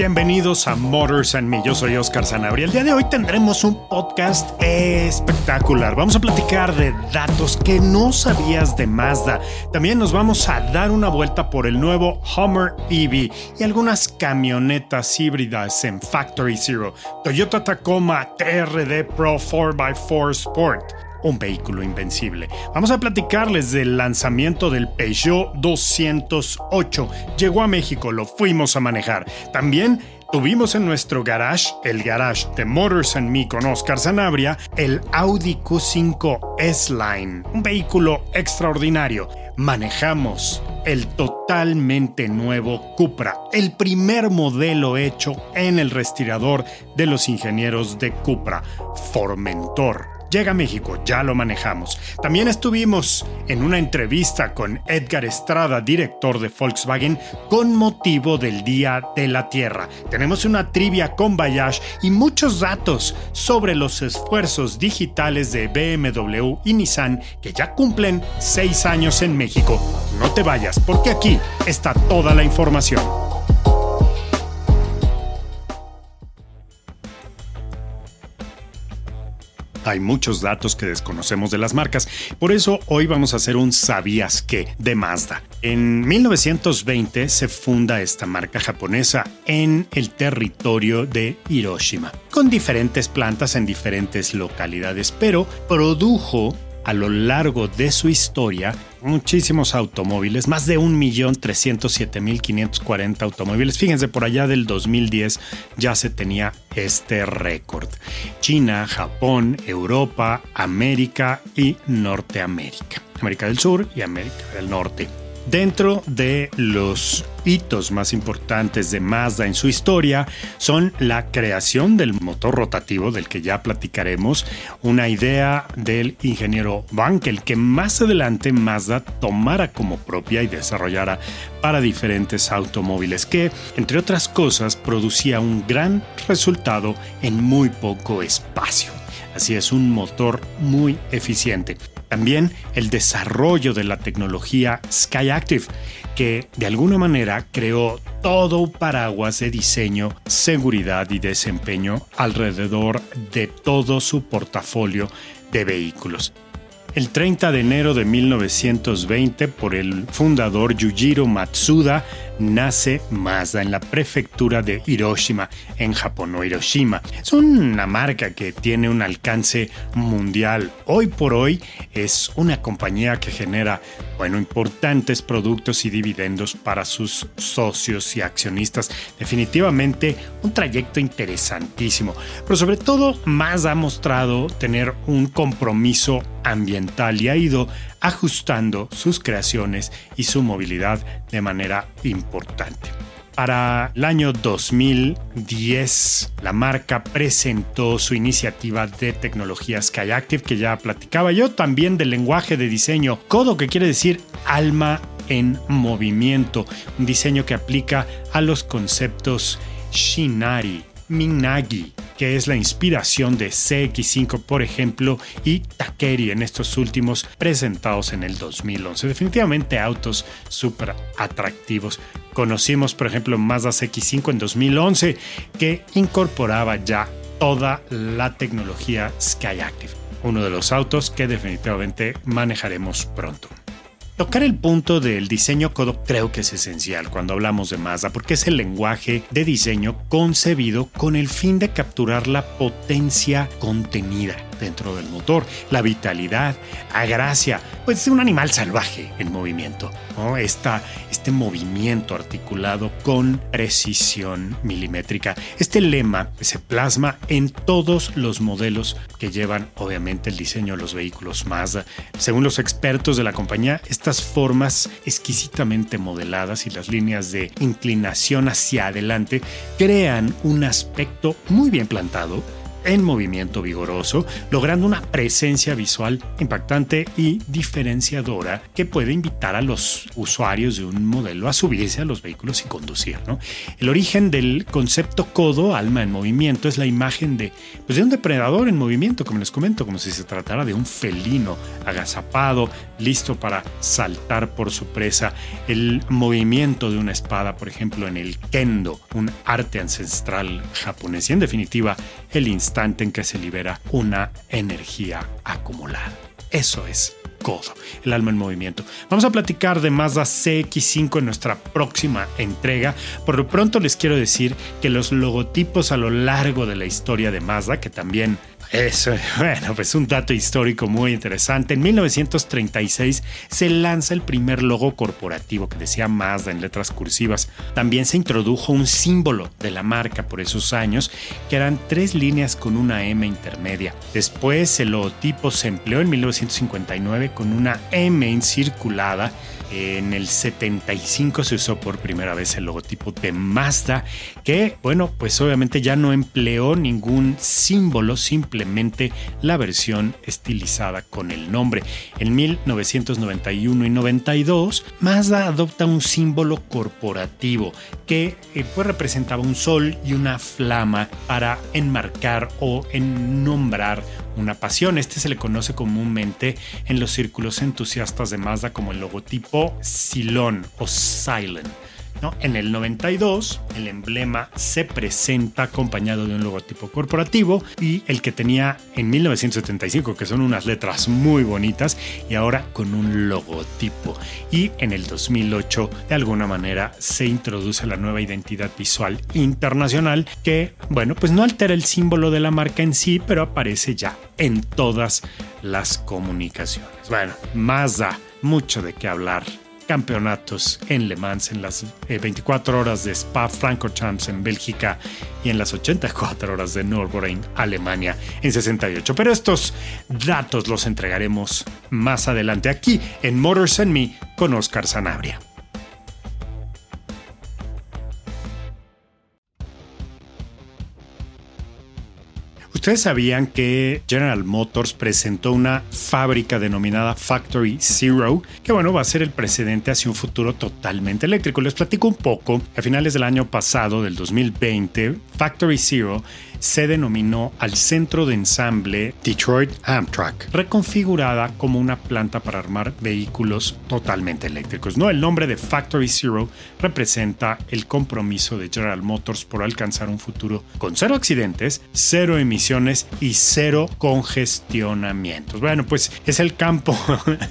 Bienvenidos a Motors and Me. Yo soy Oscar Sanabria. El día de hoy tendremos un podcast espectacular. Vamos a platicar de datos que no sabías de Mazda. También nos vamos a dar una vuelta por el nuevo Hummer EV y algunas camionetas híbridas en Factory Zero. Toyota Tacoma TRD Pro 4x4 Sport un vehículo invencible. Vamos a platicarles del lanzamiento del Peugeot 208. Llegó a México, lo fuimos a manejar. También Tuvimos en nuestro garage, el garage de Motors and Me con Oscar Sanabria, el Audi Q5 S-Line, un vehículo extraordinario. Manejamos el totalmente nuevo Cupra, el primer modelo hecho en el respirador de los ingenieros de Cupra, Formentor llega a México, ya lo manejamos. También estuvimos en una entrevista con Edgar Estrada, director de Volkswagen, con motivo del Día de la Tierra. Tenemos una trivia con Bayash y muchos datos sobre los esfuerzos digitales de BMW y Nissan que ya cumplen seis años en México. No te vayas, porque aquí está toda la información. Hay muchos datos que desconocemos de las marcas, por eso hoy vamos a hacer un ¿sabías qué? de Mazda. En 1920 se funda esta marca japonesa en el territorio de Hiroshima, con diferentes plantas en diferentes localidades, pero produjo a lo largo de su historia muchísimos automóviles, más de 1.307.540 automóviles. Fíjense, por allá del 2010 ya se tenía este récord. China, Japón, Europa, América y Norteamérica. América del Sur y América del Norte. Dentro de los hitos más importantes de Mazda en su historia son la creación del motor rotativo del que ya platicaremos, una idea del ingeniero Wankel que más adelante Mazda tomara como propia y desarrollara para diferentes automóviles que, entre otras cosas, producía un gran resultado en muy poco espacio. Así es un motor muy eficiente. También el desarrollo de la tecnología Skyactiv, que de alguna manera creó todo un paraguas de diseño, seguridad y desempeño alrededor de todo su portafolio de vehículos. El 30 de enero de 1920, por el fundador Yujiro Matsuda, nace Mazda en la prefectura de Hiroshima, en Japón o Hiroshima. Es una marca que tiene un alcance mundial. Hoy por hoy es una compañía que genera, bueno, importantes productos y dividendos para sus socios y accionistas. Definitivamente un trayecto interesantísimo. Pero sobre todo, Mazda ha mostrado tener un compromiso ambiental y ha ido ajustando sus creaciones y su movilidad de manera importante. Para el año 2010, la marca presentó su iniciativa de tecnología Skyactiv, que ya platicaba yo, también del lenguaje de diseño Codo, que quiere decir alma en movimiento, un diseño que aplica a los conceptos Shinari, Minagi, que es la inspiración de CX5, por ejemplo, y Takeri en estos últimos presentados en el 2011. Definitivamente autos súper atractivos. Conocimos, por ejemplo, Mazda CX5 en 2011, que incorporaba ya toda la tecnología Skyactiv. uno de los autos que definitivamente manejaremos pronto. Tocar el punto del diseño codo creo que es esencial cuando hablamos de Mazda porque es el lenguaje de diseño concebido con el fin de capturar la potencia contenida dentro del motor, la vitalidad, a gracia, pues de un animal salvaje en movimiento. ¿no? este movimiento articulado con precisión milimétrica. Este lema se plasma en todos los modelos que llevan obviamente el diseño de los vehículos Mazda. Según los expertos de la compañía, estas formas exquisitamente modeladas y las líneas de inclinación hacia adelante crean un aspecto muy bien plantado en movimiento vigoroso, logrando una presencia visual impactante y diferenciadora que puede invitar a los usuarios de un modelo a subirse a los vehículos y conducir. El origen del concepto codo, alma en movimiento, es la imagen de, pues de un depredador en movimiento, como les comento, como si se tratara de un felino agazapado, listo para saltar por su presa. El movimiento de una espada, por ejemplo, en el kendo, un arte ancestral japonés. Y en definitiva, el instante en que se libera una energía acumulada. Eso es codo, el alma en movimiento. Vamos a platicar de Mazda CX5 en nuestra próxima entrega. Por lo pronto les quiero decir que los logotipos a lo largo de la historia de Mazda, que también eso, bueno, pues un dato histórico muy interesante. En 1936 se lanza el primer logo corporativo que decía Mazda en letras cursivas. También se introdujo un símbolo de la marca por esos años, que eran tres líneas con una M intermedia. Después el logotipo se empleó en 1959 con una M encirculada en el 75 se usó por primera vez el logotipo de Mazda, que, bueno, pues obviamente ya no empleó ningún símbolo, simplemente la versión estilizada con el nombre. En 1991 y 92, Mazda adopta un símbolo corporativo que eh, pues representaba un sol y una flama para enmarcar o en nombrar una pasión. Este se le conoce comúnmente en los círculos entusiastas de Mazda como el logotipo Silon o Silent. En el 92, el emblema se presenta acompañado de un logotipo corporativo y el que tenía en 1975, que son unas letras muy bonitas, y ahora con un logotipo. Y en el 2008, de alguna manera, se introduce la nueva identidad visual internacional que, bueno, pues no altera el símbolo de la marca en sí, pero aparece ya en todas las comunicaciones. Bueno, más da mucho de qué hablar campeonatos en Le Mans, en las 24 eh, horas de Spa Francorchamps en Bélgica y en las 84 horas de Nürburgring, Alemania en 68. Pero estos datos los entregaremos más adelante aquí en Motors and Me con Oscar Sanabria. ¿Ustedes sabían que General Motors presentó una fábrica denominada Factory Zero? Que bueno, va a ser el precedente hacia un futuro totalmente eléctrico. Les platico un poco. A finales del año pasado, del 2020, Factory Zero se denominó al centro de ensamble Detroit Amtrak, reconfigurada como una planta para armar vehículos totalmente eléctricos. No, el nombre de Factory Zero representa el compromiso de General Motors por alcanzar un futuro con cero accidentes, cero emisiones y cero congestionamientos. Bueno, pues es el campo,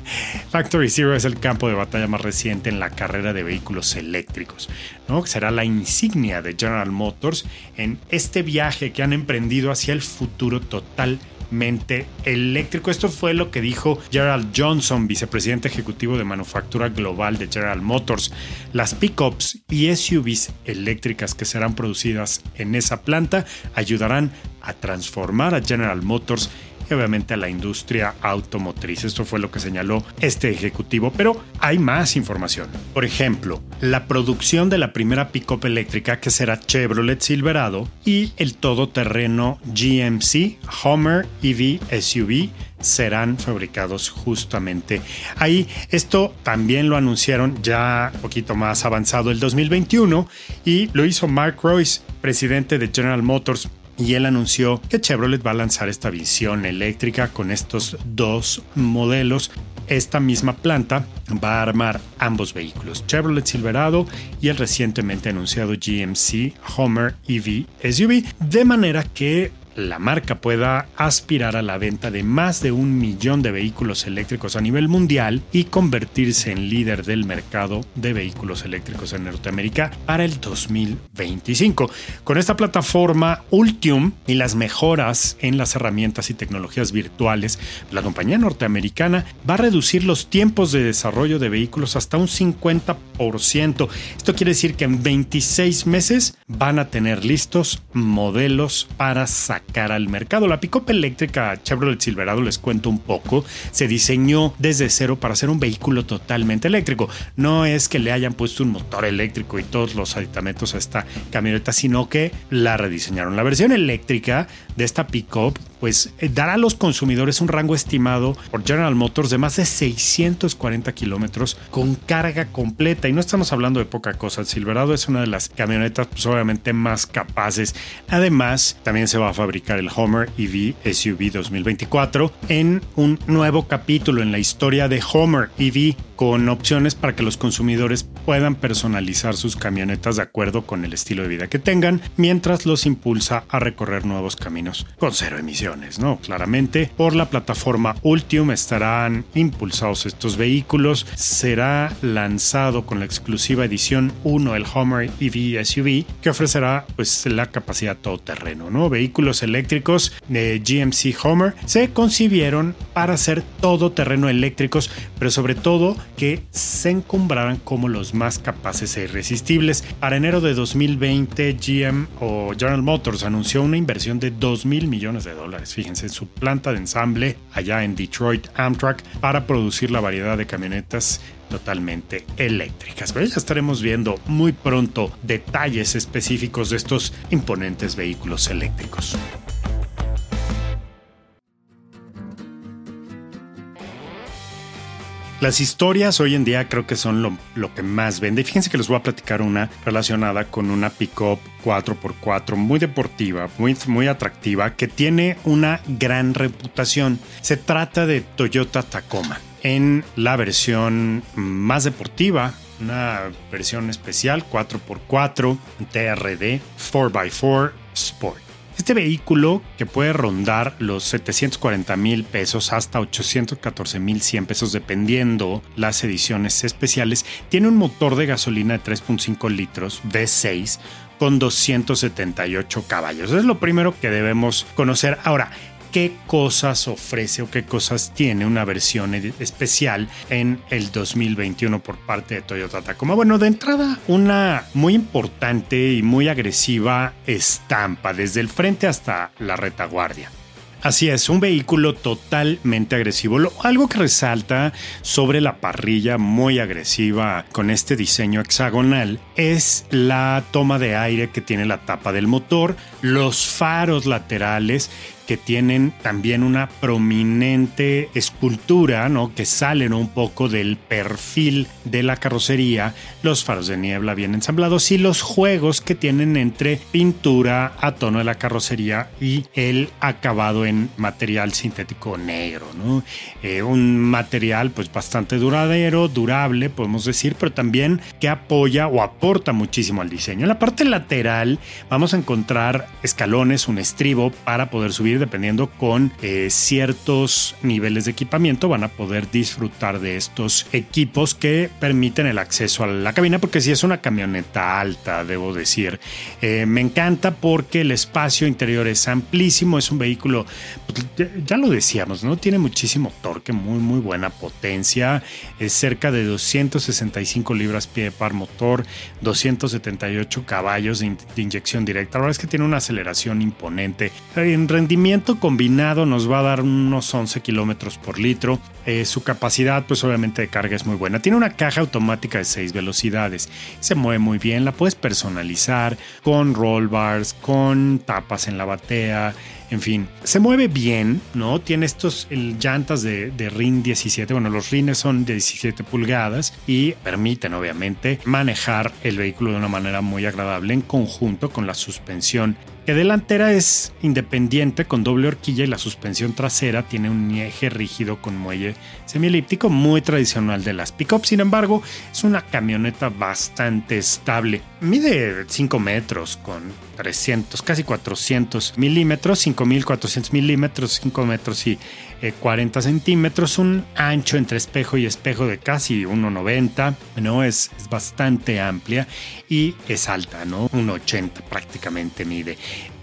Factory Zero es el campo de batalla más reciente en la carrera de vehículos eléctricos, ¿no? Será la insignia de General Motors en este viaje que han emprendido hacia el futuro totalmente eléctrico. Esto fue lo que dijo Gerald Johnson, vicepresidente ejecutivo de manufactura global de General Motors. Las pickups y SUVs eléctricas que serán producidas en esa planta ayudarán a transformar a General Motors obviamente a la industria automotriz. Esto fue lo que señaló este ejecutivo, pero hay más información. Por ejemplo, la producción de la primera pickup eléctrica que será Chevrolet Silverado y el todoterreno GMC Homer EV SUV serán fabricados justamente ahí. Esto también lo anunciaron ya un poquito más avanzado el 2021 y lo hizo Mark Royce, presidente de General Motors y él anunció que Chevrolet va a lanzar esta visión eléctrica con estos dos modelos. Esta misma planta va a armar ambos vehículos, Chevrolet Silverado y el recientemente anunciado GMC Homer EV SUV, de manera que la marca pueda aspirar a la venta de más de un millón de vehículos eléctricos a nivel mundial y convertirse en líder del mercado de vehículos eléctricos en Norteamérica para el 2025. Con esta plataforma Ultium y las mejoras en las herramientas y tecnologías virtuales, la compañía norteamericana va a reducir los tiempos de desarrollo de vehículos hasta un 50%. Esto quiere decir que en 26 meses van a tener listos modelos para sacar al mercado. La pickup eléctrica Chevrolet Silverado, les cuento un poco, se diseñó desde cero para ser un vehículo totalmente eléctrico. No es que le hayan puesto un motor eléctrico y todos los aditamentos a esta camioneta, sino que la rediseñaron. La versión eléctrica de esta pickup pues eh, dará a los consumidores un rango estimado por General Motors de más de 640 kilómetros con carga completa. Y no estamos hablando de poca cosa. El Silverado es una de las camionetas, pues obviamente más capaces. Además, también se va a fabricar el Homer EV SUV 2024 en un nuevo capítulo en la historia de Homer EV con opciones para que los consumidores puedan personalizar sus camionetas de acuerdo con el estilo de vida que tengan, mientras los impulsa a recorrer nuevos caminos con cero emisiones, ¿no? Claramente, por la plataforma Ultium estarán impulsados estos vehículos. Será lanzado con la exclusiva edición 1 el Homer EV SUV, que ofrecerá pues la capacidad todoterreno, ¿no? Vehículos eléctricos de GMC Homer se concibieron para ser todoterreno eléctricos, pero sobre todo que se encumbraran como los más capaces e irresistibles. Para enero de 2020, GM o General Motors anunció una inversión de 2 mil millones de dólares, fíjense, en su planta de ensamble allá en Detroit Amtrak para producir la variedad de camionetas totalmente eléctricas. Pero ya estaremos viendo muy pronto detalles específicos de estos imponentes vehículos eléctricos. Las historias hoy en día creo que son lo, que más vende. Fíjense que les voy a platicar una relacionada con una pickup 4x4 muy deportiva, muy, muy atractiva, que tiene una gran reputación. Se trata de Toyota Tacoma. En la versión más deportiva, una versión especial 4x4 TRD 4x4 Sport. Este vehículo que puede rondar los 740 mil pesos hasta 814 mil 100 pesos dependiendo las ediciones especiales, tiene un motor de gasolina de 3.5 litros V6 con 278 caballos. es lo primero que debemos conocer. Ahora, qué cosas ofrece o qué cosas tiene una versión especial en el 2021 por parte de Toyota Tacoma. Bueno, de entrada, una muy importante y muy agresiva estampa desde el frente hasta la retaguardia. Así es, un vehículo totalmente agresivo. algo que resalta sobre la parrilla muy agresiva con este diseño hexagonal es la toma de aire que tiene la tapa del motor, los faros laterales que tienen también una prominente escultura, ¿no? Que salen un poco del perfil de la carrocería, los faros de niebla bien ensamblados y los juegos que tienen entre pintura a tono de la carrocería y el acabado en material sintético negro, ¿no? Eh, un material pues bastante duradero, durable, podemos decir, pero también que apoya o aporta muchísimo al diseño. En la parte lateral vamos a encontrar escalones, un estribo para poder subir dependiendo con eh, ciertos niveles de equipamiento, van a poder disfrutar de estos equipos que permiten el acceso a la cabina, porque si es una camioneta alta, debo decir. Eh, me encanta porque el espacio interior es amplísimo, es un vehículo, pues, ya lo decíamos, ¿no? Tiene muchísimo torque, muy, muy buena potencia, es cerca de 265 libras pie par motor, 278 caballos de, de inyección directa. La verdad es que tiene una aceleración imponente. En rendimiento combinado nos va a dar unos 11 kilómetros por litro. Eh, su capacidad, pues obviamente de carga es muy buena. Tiene una caja automática de 6 velocidades. Se mueve muy bien. La puedes personalizar con roll bars, con tapas en la batea. En fin, se mueve bien, ¿no? Tiene estos llantas de, de RIN 17. Bueno, los rines son de 17 pulgadas y permiten, obviamente, manejar el vehículo de una manera muy agradable en conjunto con la suspensión que delantera es independiente con doble horquilla y la suspensión trasera tiene un eje rígido con muelle semielíptico muy tradicional de las pickups. Sin embargo, es una camioneta bastante estable. Mide 5 metros con 300, casi 400 milímetros, 5400 milímetros, 5 metros y 40 centímetros, un ancho entre espejo y espejo de casi 1,90, ¿no? Es, es bastante amplia y es alta, ¿no? 1,80 prácticamente mide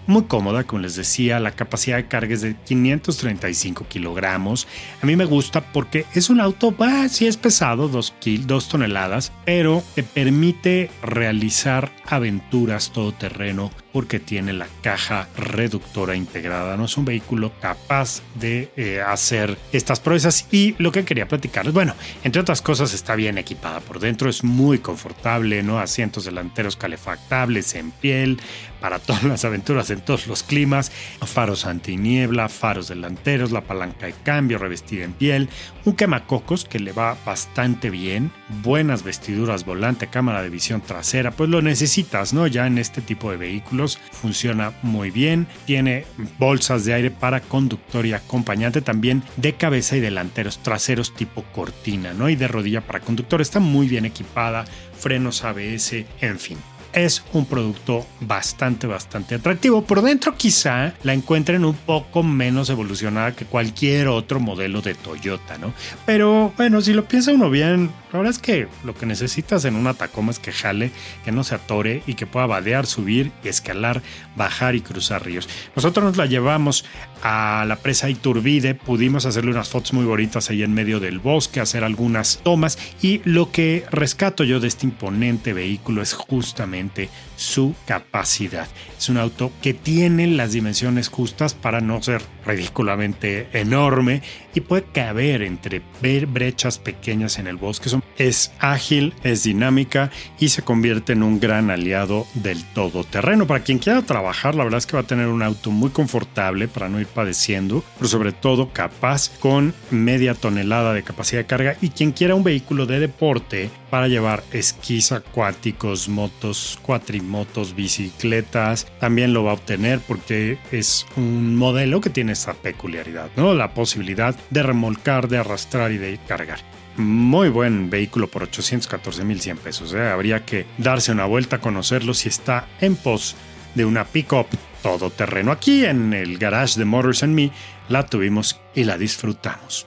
muy cómoda, como les decía, la capacidad de carga es de 535 kilogramos. A mí me gusta porque es un auto, bah, es pesado, 2 toneladas, pero te permite realizar aventuras todoterreno porque tiene la caja reductora integrada. No es un vehículo capaz de eh, hacer estas proezas. Y lo que quería platicarles, bueno, entre otras cosas, está bien equipada por dentro, es muy confortable, ¿no? Asientos delanteros calefactables en piel para todas las aventuras en todos los climas, faros antiniebla, faros delanteros, la palanca de cambio revestida en piel, un quemacocos que le va bastante bien, buenas vestiduras volante, cámara de visión trasera, pues lo necesitas, ¿no? Ya en este tipo de vehículos funciona muy bien. Tiene bolsas de aire para conductor y acompañante también de cabeza y delanteros traseros tipo cortina, ¿no? Y de rodilla para conductor. Está muy bien equipada, frenos ABS, en fin es un producto bastante, bastante atractivo. Por dentro quizá la encuentren un poco menos evolucionada que cualquier otro modelo de Toyota, ¿no? Pero bueno, si lo piensa uno bien, la verdad es que lo que necesitas en una Tacoma es que jale, que no se atore y que pueda vadear, subir, escalar, bajar y cruzar ríos. Nosotros nos la llevamos a la presa Iturbide, pudimos hacerle unas fotos muy bonitas ahí en medio del bosque, hacer algunas tomas y lo que rescato yo de este imponente vehículo es justamente su capacidad. Es un auto que tiene las dimensiones justas para no ser ridículamente enorme y puede caber entre brechas pequeñas en el bosque. Es ágil, es dinámica y se convierte en un gran aliado del todoterreno. Para quien quiera trabajar, la verdad es que va a tener un auto muy confortable para no ir padeciendo, pero sobre todo capaz con media tonelada de capacidad de carga y quien quiera un vehículo de deporte para llevar esquís acuáticos, motos, cuatrimotos, bicicletas, también lo va a obtener porque es un modelo que tiene esa peculiaridad, ¿no? La posibilidad de remolcar, de arrastrar y de cargar. Muy buen vehículo por 814.100 pesos. ¿eh? Habría que darse una vuelta a conocerlo si está en pos de una pick-up todoterreno. Aquí en el garage de Motors and Me la tuvimos y la disfrutamos.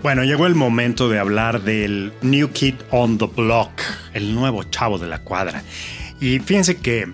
Bueno, llegó el momento de hablar del New Kid on the Block, el nuevo chavo de la cuadra. Y fíjense que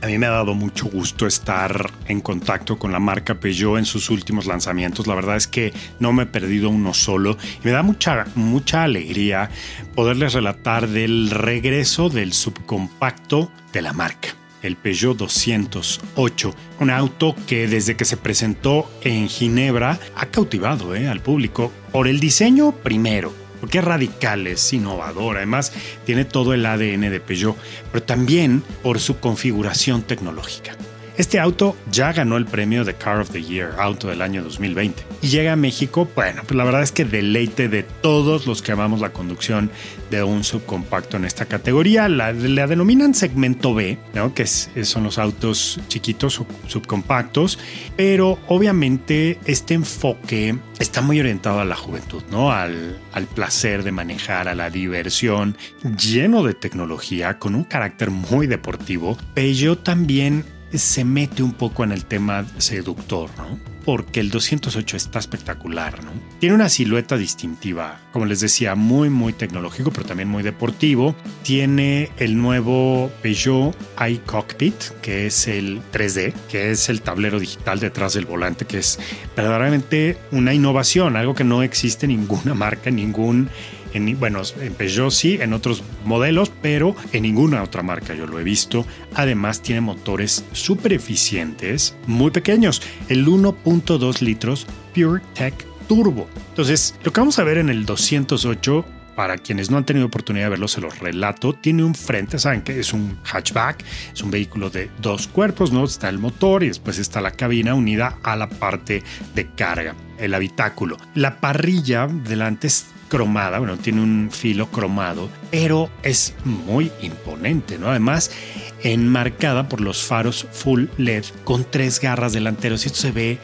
a mí me ha dado mucho gusto estar en contacto con la marca Peugeot en sus últimos lanzamientos. La verdad es que no me he perdido uno solo y me da mucha, mucha alegría poderles relatar del regreso del subcompacto de la marca el Peugeot 208, un auto que desde que se presentó en Ginebra ha cautivado eh, al público por el diseño primero, porque es radical, es innovador, además tiene todo el ADN de Peugeot, pero también por su configuración tecnológica. Este auto ya ganó el premio de Car of the Year, auto del año 2020. Y llega a México, bueno, pues la verdad es que deleite de todos los que amamos la conducción de un subcompacto en esta categoría. La, denominan segmento B, ¿no? que son los autos chiquitos subcompactos, pero obviamente este enfoque está muy orientado a la juventud, ¿no? Al, al placer de manejar, a la diversión, lleno de tecnología, con un carácter muy deportivo. Peugeot también se mete un poco en el tema seductor, ¿no? Porque el 208 está espectacular, ¿no? Tiene una silueta distintiva, como les decía, muy, muy tecnológico, pero también muy deportivo. Tiene el nuevo Peugeot iCockpit, que es el 3D, que es el tablero digital detrás del volante, que es verdaderamente una innovación, algo que no existe en ninguna marca, en ningún bueno, en Peugeot sí, en otros modelos, pero en ninguna otra marca yo lo he visto. Además tiene motores súper eficientes, muy pequeños, el 1.2 litros Pure Tech Turbo. Entonces, lo que vamos a ver en el 208 para quienes no han tenido oportunidad de verlo, se los relato. Tiene un frente, saben que es un hatchback, es un vehículo de dos cuerpos, ¿no? Está el motor y después está la cabina unida a la parte de carga, el habitáculo. La parrilla delante es cromada, bueno, tiene un filo cromado, pero es muy imponente, ¿no? Además, enmarcada por los faros full LED con tres garras delanteros. Esto se ve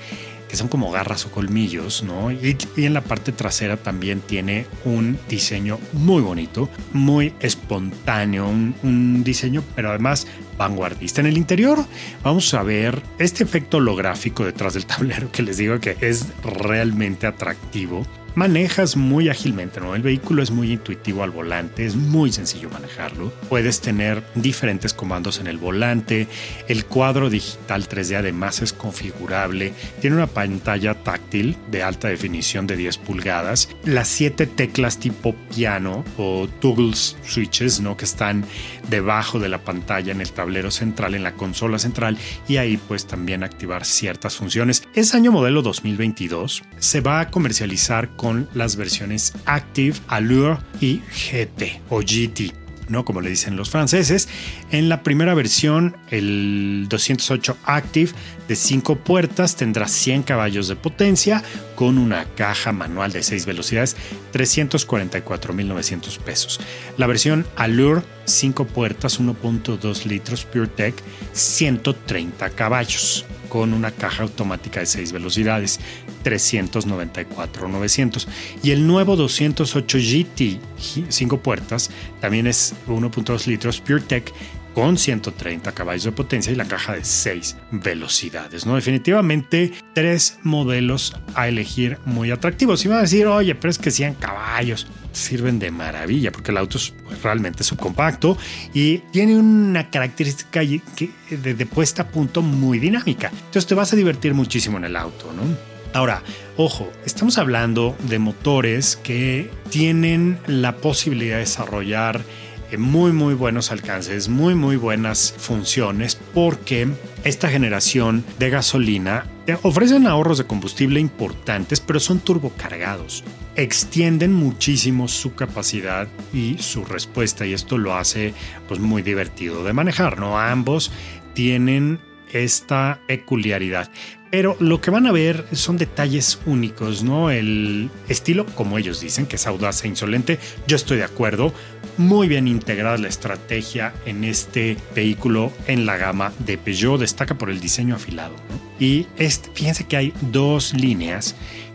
que son como garras o colmillos, ¿no? Y, en la parte trasera también tiene un diseño muy bonito, muy espontáneo, un, un, diseño, pero además vanguardista. En el interior vamos a ver este efecto holográfico detrás del tablero que les digo que es realmente atractivo manejas muy ágilmente, ¿no? El vehículo es muy intuitivo al volante, es muy sencillo manejarlo. Puedes tener diferentes comandos en el volante, el cuadro digital 3D además es configurable, tiene una pantalla táctil de alta definición de 10 pulgadas, las 7 teclas tipo piano o toggle switches, ¿no? Que están debajo de la pantalla en el tablero central, en la consola central y ahí pues también activar ciertas funciones. Es año modelo 2022, se va a comercializar con las versiones Active, Allure y GT o GT. ¿no? Como le dicen los franceses. En la primera versión, el 208 Active de 5 puertas tendrá 100 caballos de potencia con una caja manual de 6 velocidades, 344.900 pesos. La versión Allure 5 puertas, 1.2 litros PureTech, 130 caballos con una caja automática de 6 velocidades, 394,900. Y el nuevo 208 GT 5 puertas también es 1.2 litros PureTech con 130 caballos de potencia y la caja de 6 velocidades. ¿no? Definitivamente tres modelos a elegir muy atractivos. Y van a decir, oye, pero es que 100 caballos sirven de maravilla porque el auto es pues, realmente subcompacto y tiene una característica de puesta a punto muy dinámica. Entonces te vas a divertir muchísimo en el auto, ¿no? Ahora, ojo, estamos hablando de motores que tienen la posibilidad de desarrollar eh, muy muy buenos alcances, muy muy buenas funciones porque esta generación de gasolina ofrecen ahorros de combustible importantes pero son turbocargados. Extienden muchísimo su capacidad y su respuesta y esto lo hace pues muy divertido de manejar, ¿no? Ambos tienen esta peculiaridad. Pero lo que van a ver son detalles únicos, ¿no? El estilo, como ellos dicen, que es audaz e insolente, yo estoy de acuerdo. Muy bien integrada la estrategia en este vehículo en la gama de Peugeot, destaca por el diseño afilado. Y este, fíjense que hay dos líneas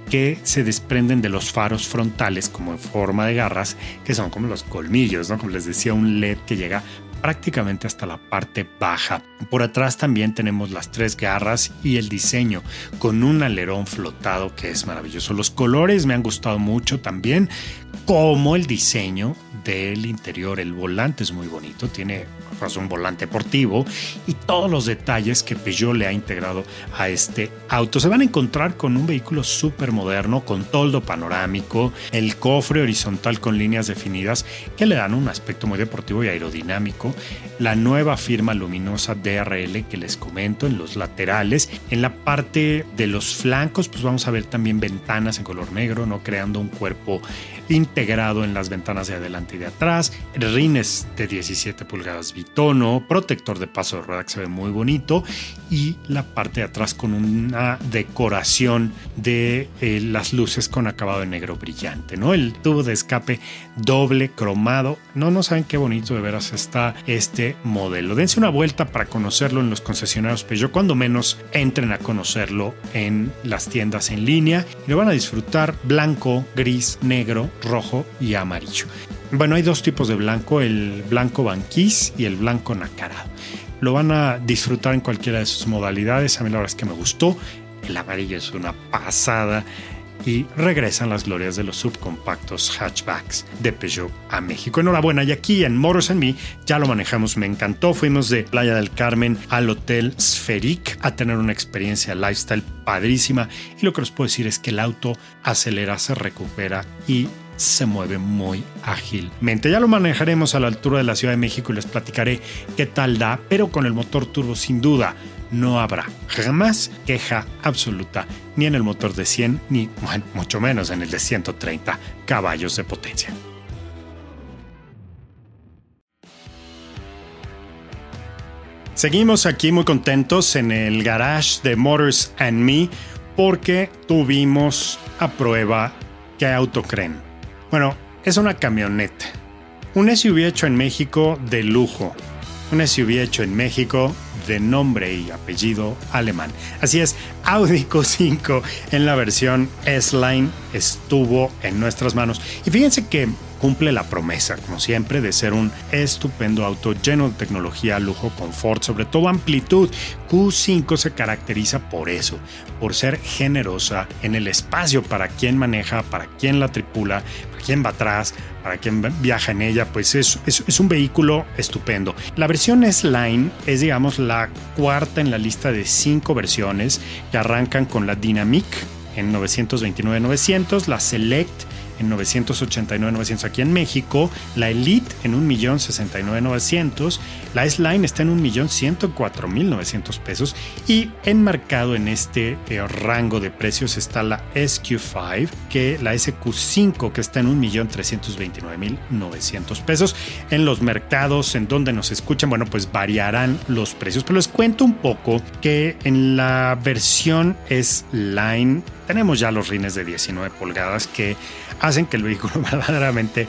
que se desprenden de los faros frontales como en forma de garras, que son como los colmillos, ¿no? Como les decía, un LED que llega prácticamente hasta la parte baja. Por atrás también tenemos las tres garras y el diseño con un alerón flotado que es maravilloso. Los colores me han gustado mucho también, como el diseño del interior. El volante es muy bonito, tiene pues, un volante deportivo y todos los detalles que Peugeot le ha integrado a este auto. Se van a encontrar con un vehículo súper moderno, con toldo panorámico, el cofre horizontal con líneas definidas que le dan un aspecto muy deportivo y aerodinámico, la nueva firma luminosa DRL que les comento en los laterales, en la parte de los flancos pues vamos a ver también ventanas en color negro, no creando un cuerpo integrado en las ventanas de adelante y de atrás, rines de 17 pulgadas bitono, protector de paso de rueda que se ve muy bonito. Y la parte de atrás con una decoración de eh, las luces con acabado de negro brillante, ¿no? El tubo de escape doble cromado, no, no saben qué bonito de veras está este modelo. Dense una vuelta para conocerlo en los concesionarios Peugeot, cuando menos entren a conocerlo en las tiendas en línea y lo van a disfrutar blanco, gris, negro, rojo y amarillo. Bueno, hay dos tipos de blanco, el blanco banquís y el blanco nacarado. Lo van a disfrutar en cualquiera de sus modalidades. A mí la verdad es que me gustó. El amarillo es una pasada. Y regresan las glorias de los subcompactos hatchbacks de Peugeot a México. Enhorabuena, y aquí en Moros en mí ya lo manejamos, me encantó. Fuimos de Playa del Carmen al Hotel Spheric a tener una experiencia lifestyle padrísima. Y lo que les puedo decir es que el auto acelera, se recupera y se mueve muy ágilmente. Ya lo manejaremos a la altura de la Ciudad de México y les platicaré qué tal da, pero con el motor turbo sin duda no habrá jamás queja absoluta ni en el motor de 100 ni mucho menos en el de 130 caballos de potencia. Seguimos aquí muy contentos en el garage de Motors and Me porque tuvimos a prueba qué Autocren. Bueno, es una camioneta. Un SUV hecho en México de lujo. Un SUV hecho en México de nombre y apellido alemán. Así es, Audi Q5 en la versión S-Line estuvo en nuestras manos. Y fíjense que cumple la promesa, como siempre, de ser un estupendo auto lleno de tecnología, lujo, confort, sobre todo amplitud. Q5 se caracteriza por eso, por ser generosa en el espacio para quien maneja, para quien la tripula, para quien va atrás, para quien viaja en ella, pues es, es, un vehículo estupendo. La versión S-Line es, digamos, la cuarta en la lista de cinco versiones que arrancan con la Dynamic en 929-900, la Select en 989.900 aquí en México, la Elite en 1.069.900, la S-Line está en 1.104.900 pesos. Y enmarcado en este eh, rango de precios está la SQ5, que la SQ5 que está en 1.329.900 pesos. En los mercados en donde nos escuchan, bueno, pues variarán los precios, pero les cuento un poco que en la versión S-Line tenemos ya los rines de 19 pulgadas que hacen que el vehículo verdaderamente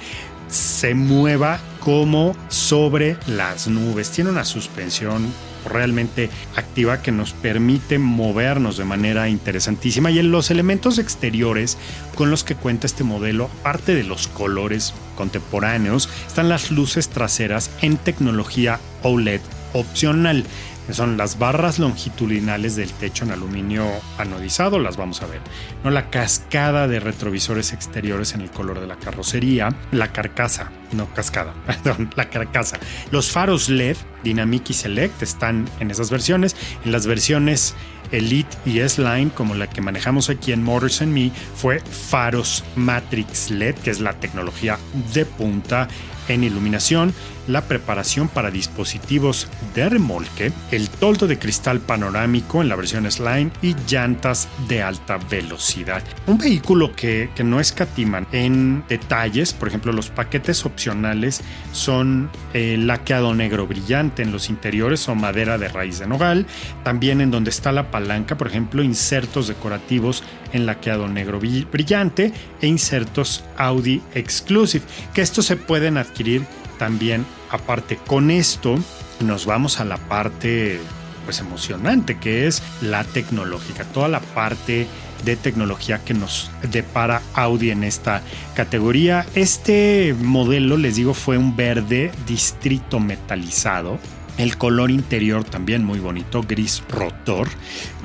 se mueva como sobre las nubes. Tiene una suspensión realmente activa que nos permite movernos de manera interesantísima y en los elementos exteriores con los que cuenta este modelo, aparte de los colores contemporáneos, están las luces traseras en tecnología OLED opcional son las barras longitudinales del techo en aluminio anodizado, las vamos a ver, ¿no? la cascada de retrovisores exteriores en el color de la carrocería, la carcasa, no cascada, perdón, la carcasa. Los faros LED Dynamic y Select están en esas versiones, en las versiones Elite y S-Line, como la que manejamos aquí en Motors Me, fue faros Matrix LED, que es la tecnología de punta en iluminación, la preparación para dispositivos de remolque, el toldo de cristal panorámico en la versión Slime y llantas de alta velocidad. Un vehículo que, que no escatiman en detalles, por ejemplo, los paquetes opcionales son eh, laqueado negro brillante en los interiores o madera de raíz de nogal, también en donde está la palanca, por ejemplo, insertos decorativos en laqueado negro brillante e insertos Audi Exclusive, que estos se pueden adquirir también aparte. Con esto nos vamos a la parte pues emocionante que es la tecnológica, toda la parte de tecnología que nos depara Audi en esta categoría. Este modelo, les digo, fue un verde distrito metalizado el color interior también muy bonito, gris rotor.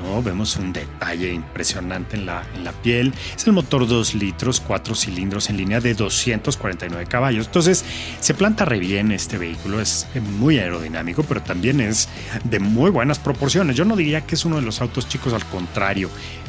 ¿no? Vemos un detalle impresionante en la, en la piel. Es el motor 2 litros, 4 cilindros en línea de 249 caballos. Entonces se planta re bien este vehículo. Es muy aerodinámico, pero también es de muy buenas proporciones. Yo no diría que es uno de los autos chicos, al contrario.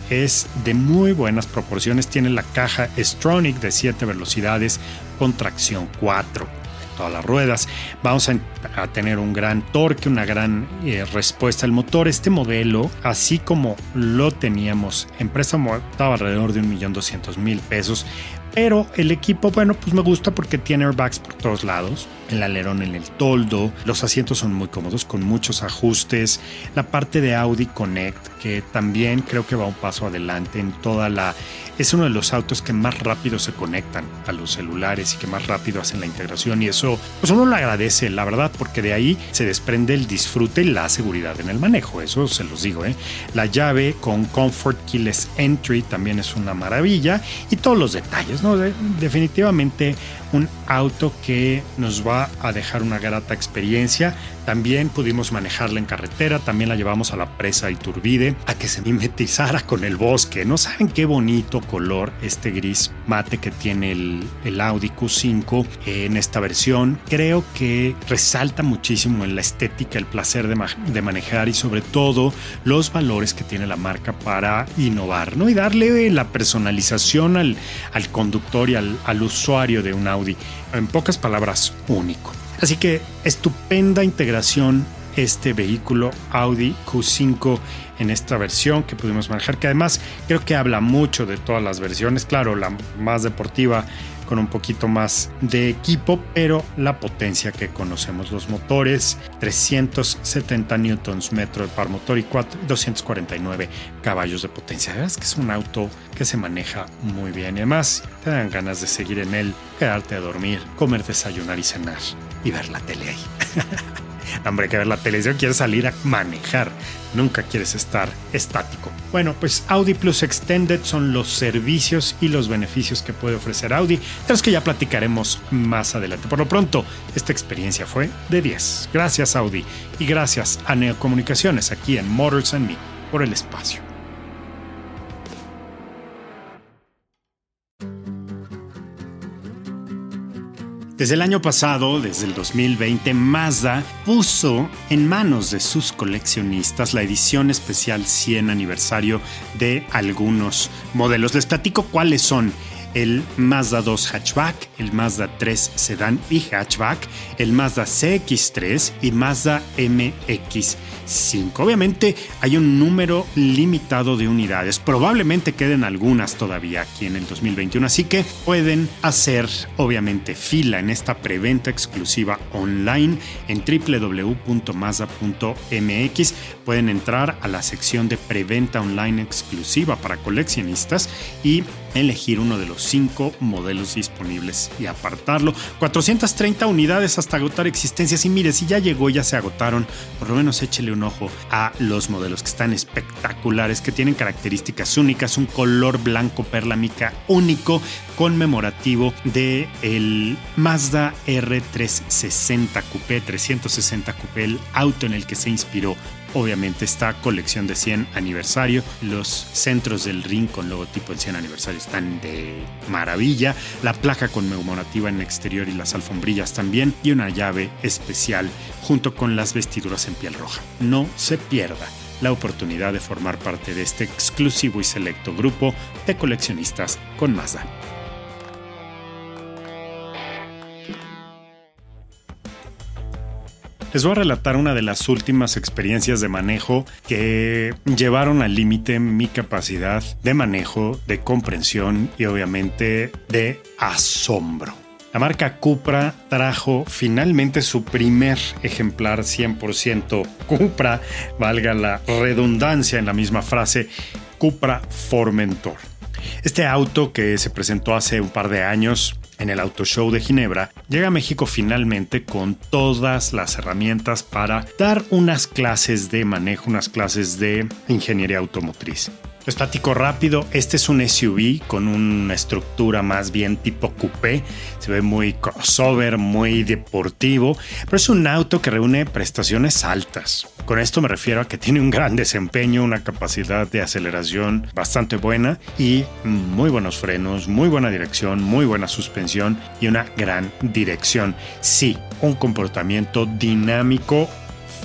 Es de muy buenas proporciones. Tiene la caja Stronic de 7 velocidades con tracción 4 todas las ruedas. Vamos a, tener un gran torque, una gran eh, respuesta al motor. Este modelo, así como lo teníamos en préstamo, estaba alrededor de 1.200.000 pesos. Pero el equipo, bueno, pues me gusta porque tiene airbags por todos lados, el alerón en el toldo, los asientos son muy cómodos con muchos ajustes, la parte de Audi Connect, que también creo que va un paso adelante en toda la es uno de los autos que más rápido se conectan a los celulares y que más rápido hacen la integración y eso pues uno lo agradece, la verdad, porque de ahí se desprende el disfrute y la seguridad en el manejo, eso se los digo, ¿eh? La llave con Comfort Keyless Entry también es una maravilla y todos los detalles, ¿no? definitivamente un auto que nos va a dejar una grata experiencia. También pudimos manejarla en carretera, también la llevamos a la presa Iturbide a que se mimetizara con el bosque. No saben qué bonito color este gris mate que tiene el, el Audi Q5 en esta versión. Creo que resalta muchísimo en la estética, el placer de, de manejar y sobre todo los valores que tiene la marca para innovar ¿no? y darle la personalización al, al conductor y al, al usuario de un En pocas palabras, único. Así que estupenda integración este vehículo Audi Q5 en esta versión que pudimos manejar, que además creo que habla mucho de todas las versiones. Claro, la más deportiva con un poquito más de equipo, pero la potencia que conocemos los motores, 370 newtons metro de par motor y 249 caballos de potencia. Es que es un auto que se maneja muy bien y además te dan ganas de seguir en él, quedarte a dormir, comer, desayunar y cenar y ver la tele ahí. Hombre, que ver la televisión, quieres salir a manejar, nunca quieres estar estático. Bueno, pues Audi Plus Extended son los servicios y los beneficios que puede ofrecer Audi, los que ya platicaremos más adelante. Por lo pronto, esta experiencia fue de 10. Gracias Audi y gracias a Neocomunicaciones aquí en Motors and Me por el espacio. Desde el año pasado, desde el 2020, Mazda puso en manos de sus coleccionistas la edición especial 100 aniversario de algunos modelos. Les platico cuáles son el Mazda 2 hatchback, el Mazda 3 sedán y hatchback, el Mazda CX3 y Mazda MX5. Obviamente hay un número limitado de unidades, probablemente queden algunas todavía aquí en el 2021, así que pueden hacer obviamente fila en esta preventa exclusiva online en www.mazda.mx. Pueden entrar a la sección de preventa online exclusiva para coleccionistas y elegir uno de los cinco modelos disponibles y apartarlo. 430 unidades hasta agotar existencias. Y mire, si ya llegó, ya se agotaron, por lo menos échele un ojo a los modelos que están espectaculares, que tienen características únicas, un color blanco perla mica único, conmemorativo de el Mazda R360 Coupé, 360 Coupé, el auto en el que se inspiró obviamente esta colección de 100 aniversario. Los centros del ring con logotipo del 100 aniversario están de maravilla. La placa conmemorativa en exterior y las alfombrillas también. Y una llave especial junto con las vestiduras en piel roja. No se pierda la oportunidad de formar parte de este exclusivo y selecto grupo de coleccionistas con Mazda. Les voy a relatar una de las últimas experiencias de manejo que llevaron al límite mi capacidad de manejo, de comprensión y obviamente de asombro. La marca Cupra trajo finalmente su primer ejemplar 100% Cupra, valga la redundancia en la misma frase, Cupra Formentor. Este auto que se presentó hace un par de años en el Auto Show de Ginebra, llega a México finalmente con todas las herramientas para dar unas clases de manejo, unas clases de ingeniería automotriz. Les platico rápido, este es un SUV con una estructura más bien tipo coupé, se ve muy crossover, muy deportivo, pero es un auto que reúne prestaciones altas. Con esto me refiero a que tiene un gran desempeño, una capacidad de aceleración bastante buena y muy buenos frenos, muy buena dirección, muy buena suspensión y una gran dirección. Sí, un comportamiento dinámico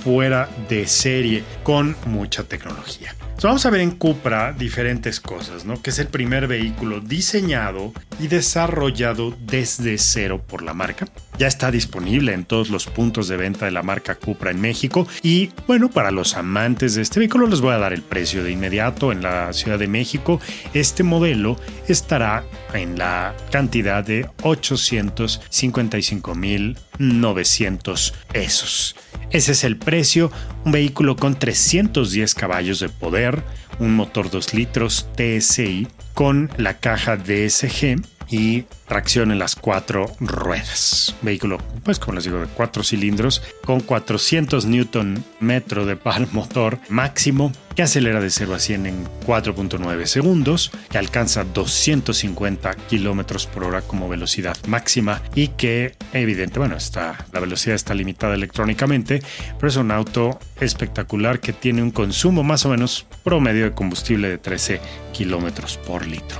fuera de serie con mucha tecnología vamos a ver en Cupra diferentes cosas, ¿no? Que es el primer vehículo diseñado y desarrollado desde cero por la marca. Ya está disponible en todos los puntos de venta de la marca Cupra en México. Y bueno, para los amantes de este vehículo les voy a dar el precio de inmediato en la Ciudad de México. Este modelo estará en la cantidad de 855.900 pesos. Ese es el precio, un vehículo con 310 caballos de poder, un motor 2 litros TSI con la caja DSG y tracción en las cuatro ruedas. Vehículo, pues como les digo, de cuatro cilindros con 400 newton metro de par motor máximo que acelera de 0 a 100 en 4.9 segundos, que alcanza 250 kilómetros por hora como velocidad máxima y que evidente, bueno, está, la velocidad está limitada electrónicamente, pero es un auto espectacular que tiene un consumo más o menos promedio de combustible de 13 kilómetros por litro.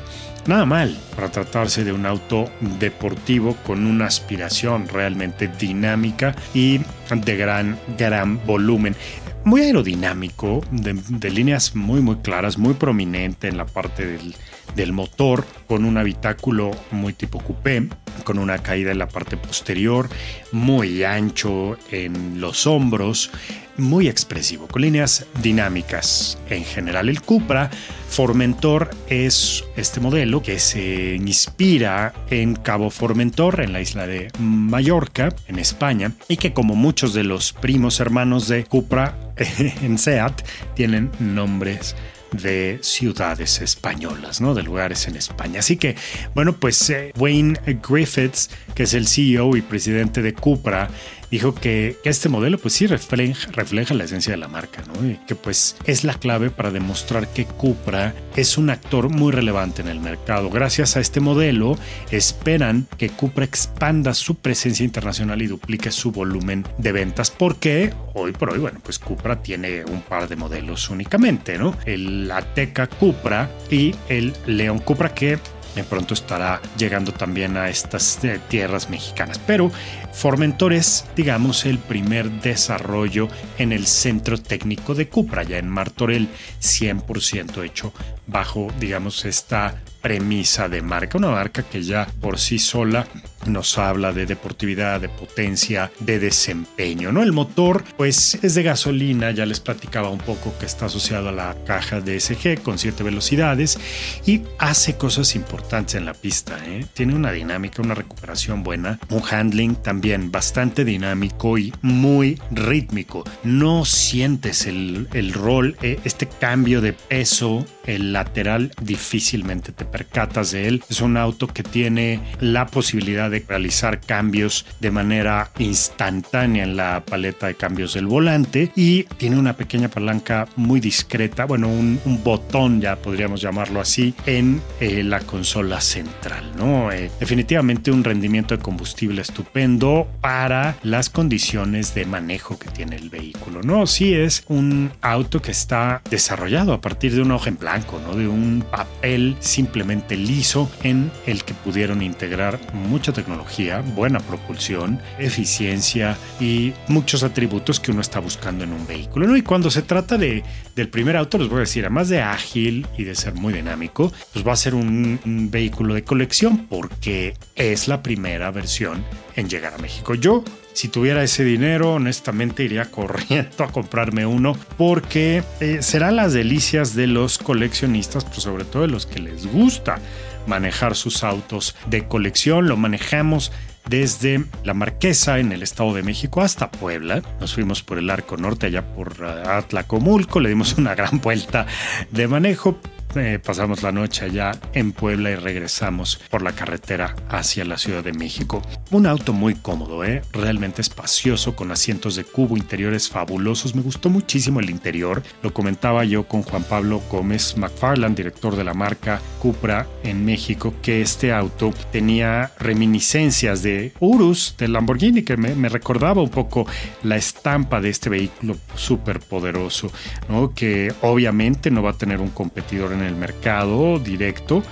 Nada mal para tratarse de un auto deportivo con una aspiración realmente dinámica y de gran, gran volumen. Muy aerodinámico, de, líneas muy, muy claras, muy prominente en la parte del, del motor, con un habitáculo muy tipo coupé, con una caída en la parte posterior, muy ancho en los hombros, muy expresivo, con líneas dinámicas. En general, el Cupra Formentor es este modelo que se inspira en Cabo Formentor, en la isla de Mallorca, en España, y que como muchos de los primos hermanos de Cupra en SEAT, tienen nombres de ciudades españolas, ¿no? De lugares en España. Así que, bueno, pues eh, Wayne Griffiths, que es el CEO y presidente de Cupra, dijo que este modelo pues sí refleja, refleja la esencia de la marca, ¿no? Y que pues es la clave para demostrar que Cupra es un actor muy relevante en el mercado. Gracias a este modelo esperan que Cupra expanda su presencia internacional y duplique su volumen de ventas porque hoy por hoy, bueno, pues Cupra tiene un par de modelos únicamente, ¿no? El Ateca Cupra y el León Cupra que pronto estará llegando también a estas eh, tierras mexicanas. Pero Formentor es, digamos, el primer desarrollo en el centro técnico de Cupra, ya en Martorell, 100% hecho bajo, digamos, esta premisa de marca, una marca que ya por sí sola nos habla de deportividad, de potencia, de desempeño, ¿no? El motor pues es de gasolina, ya les platicaba un poco que está asociado a la caja DSG con siete velocidades y hace cosas importantes en la pista, ¿eh? Tiene una dinámica, una recuperación buena, un handling también bastante dinámico y muy rítmico. No sientes el, el rol, eh, este cambio de peso, el lateral difícilmente te percatas de él. Es un auto que tiene la posibilidad de realizar cambios de manera instantánea en la paleta de cambios del volante y tiene una pequeña palanca muy discreta, bueno, un, botón ya podríamos llamarlo así, en eh, la consola central, ¿no? Eh, definitivamente un rendimiento de combustible estupendo para las condiciones de manejo que tiene el vehículo, ¿no? Sí es un auto que está desarrollado a partir de un hoja en blanco, ¿no? De un papel simplemente liso en el que pudieron integrar mucha tecnología, buena propulsión, eficiencia y muchos atributos que uno está buscando en un vehículo. Y cuando se trata de, del primer auto, les voy a decir, además de ágil y de ser muy dinámico, pues va a ser un, un vehículo de colección porque es la primera versión en llegar a México. Yo si tuviera ese dinero, honestamente iría corriendo a comprarme uno porque eh, serán las delicias de los coleccionistas, pero sobre todo de los que les gusta manejar sus autos de colección. Lo manejamos desde La Marquesa en el Estado de México hasta Puebla. Nos fuimos por el arco norte allá por Atlacomulco, le dimos una gran vuelta de manejo, eh, pasamos la noche allá en Puebla y regresamos por la carretera hacia la Ciudad de México. Un auto muy cómodo, ¿eh? realmente espacioso, con asientos de cubo, interiores fabulosos. Me gustó muchísimo el interior. Lo comentaba yo con Juan Pablo Gómez McFarland, director de la marca Cupra en México, que este auto tenía reminiscencias de Urus, del Lamborghini, que me, recordaba un poco la estampa de este vehículo súper poderoso, ¿no? que obviamente no va a tener un competidor en en el mercado directo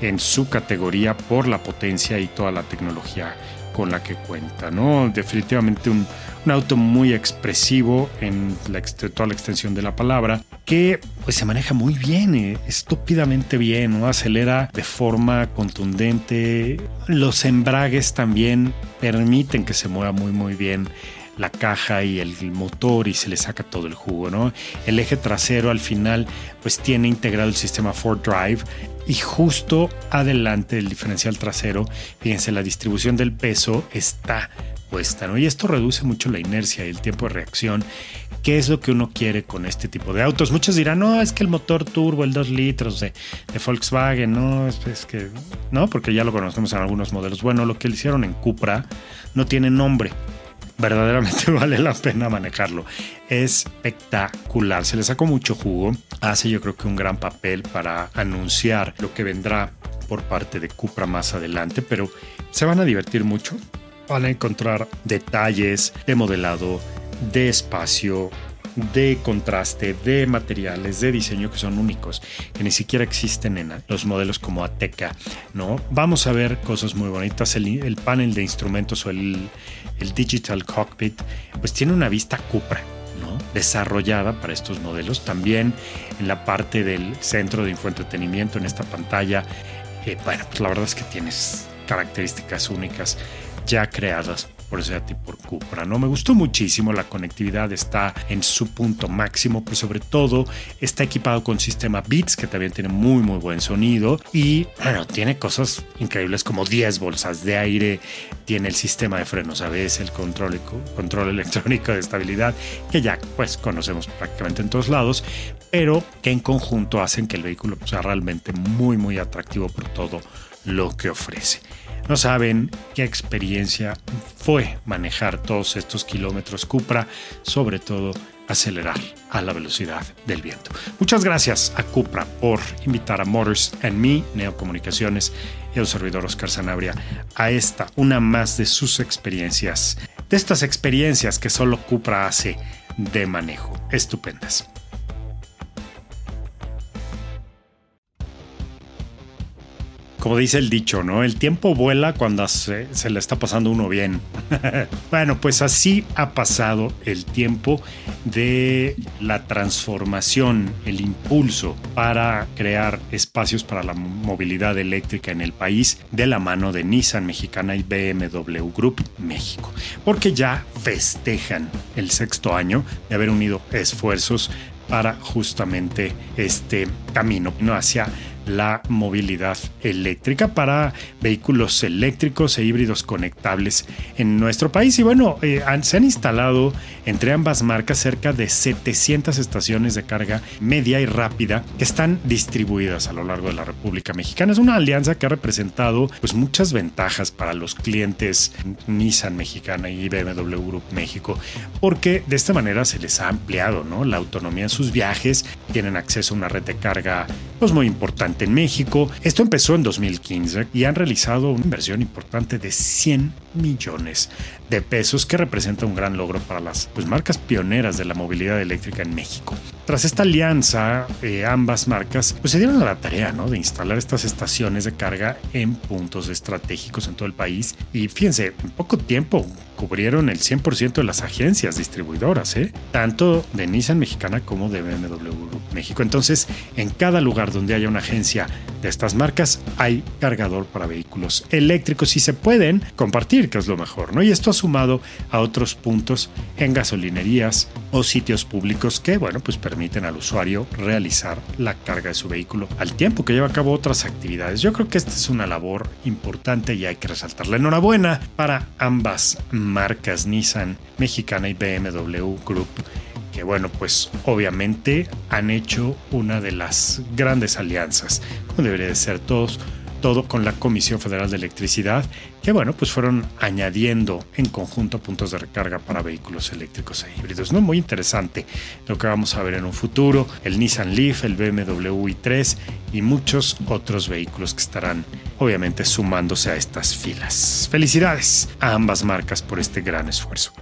en su categoría por la potencia y toda la tecnología con la que cuenta, ¿no? Definitivamente un, auto muy expresivo en la, toda extensión de la palabra, que pues se maneja muy bien, eh, estúpidamente bien, ¿no? Acelera de forma contundente. Los embragues también permiten que se mueva muy muy bien la caja y el motor y se le saca todo el jugo, ¿no? El eje trasero al final pues tiene integrado el sistema Ford Drive y justo adelante del diferencial trasero, fíjense, la distribución del peso está puesta, ¿no? Y esto reduce mucho la inercia y el tiempo de reacción. ¿Qué es lo que uno quiere con este tipo de autos? Muchos dirán, no, es que el motor turbo, el 2 litros de, Volkswagen, no, es, es, que, no, porque ya lo conocemos en algunos modelos. Bueno, lo que le hicieron en Cupra no tiene nombre verdaderamente vale la pena manejarlo. Es espectacular, se le sacó mucho jugo, hace yo creo que un gran papel para anunciar lo que vendrá por parte de Cupra más adelante, pero se van a divertir mucho. Van a encontrar detalles de modelado, de espacio, de contraste, de materiales, de diseño que son únicos, que ni siquiera existen en los modelos como Ateca, ¿no? Vamos a ver cosas muy bonitas. El, panel de instrumentos o el, Digital Cockpit, pues tiene una vista Cupra, ¿no? Desarrollada para estos modelos. También en la parte del centro de infoentretenimiento, en esta pantalla, eh, pues la verdad es que tienes características únicas ya creadas por Seat y por Cupra. ¿no? Me gustó muchísimo, la conectividad está en su punto máximo, pero sobre todo está equipado con sistema Beats, que también tiene muy muy buen sonido y bueno, tiene cosas increíbles como 10 bolsas de aire, tiene el sistema de frenos ABS, el control, control electrónico de estabilidad, que ya pues conocemos prácticamente en todos lados, pero que en conjunto hacen que el vehículo sea realmente muy muy atractivo por todo lo que ofrece. No saben qué experiencia fue manejar todos estos kilómetros Cupra, sobre todo acelerar a la velocidad del viento. Muchas gracias a Cupra por invitar a Motors and Me, Neocomunicaciones y al servidor Oscar Sanabria a esta, una más de sus experiencias, de estas experiencias que solo Cupra hace de manejo. Estupendas. Como dice el dicho, ¿no? El tiempo vuela cuando se, le está pasando uno bien. bueno, pues así ha pasado el tiempo de la transformación, el impulso para crear espacios para la movilidad eléctrica en el país de la mano de Nissan Mexicana y BMW Group México, porque ya festejan el sexto año de haber unido esfuerzos para justamente este camino hacia la movilidad eléctrica para vehículos eléctricos e híbridos conectables en nuestro país. Y bueno, eh, se han instalado entre ambas marcas cerca de 700 estaciones de carga media y rápida que están distribuidas a lo largo de la República Mexicana. Es una alianza que ha representado pues, muchas ventajas para los clientes Nissan Mexicana y BMW Group México, porque de esta manera se les ha ampliado ¿no? la autonomía en sus viajes, tienen acceso a una red de carga pues, muy importante en México. Esto empezó en 2015 y han realizado una inversión importante de 100 millones de pesos que representa un gran logro para las pues, marcas pioneras de la movilidad eléctrica en México. Tras esta alianza, eh, ambas marcas pues, se dieron a la tarea ¿no? de instalar estas estaciones de carga en puntos estratégicos en todo el país y fíjense, en poco tiempo cubrieron el 100% de las agencias distribuidoras, ¿eh? tanto de Nissan Mexicana como de BMW México. Entonces, en cada lugar donde haya una agencia de estas marcas, hay cargador para vehículos eléctricos y se pueden compartir, que es lo mejor, ¿no? Y esto sumado a otros puntos en gasolinerías o sitios públicos que, bueno, pues permiten al usuario realizar la carga de su vehículo al tiempo que lleva a cabo otras actividades. Yo creo que esta es una labor importante y hay que resaltarla. Enhorabuena para ambas marcas Nissan mexicana y BMW Group que bueno, pues obviamente han hecho una de las grandes alianzas, como debería de ser todos todo con la Comisión Federal de Electricidad, que bueno, pues fueron añadiendo en conjunto puntos de recarga para vehículos eléctricos e híbridos. ¿no? Muy interesante lo que vamos a ver en un futuro, el Nissan Leaf, el BMW i3 y muchos otros vehículos que estarán obviamente sumándose a estas filas. Felicidades a ambas marcas por este gran esfuerzo.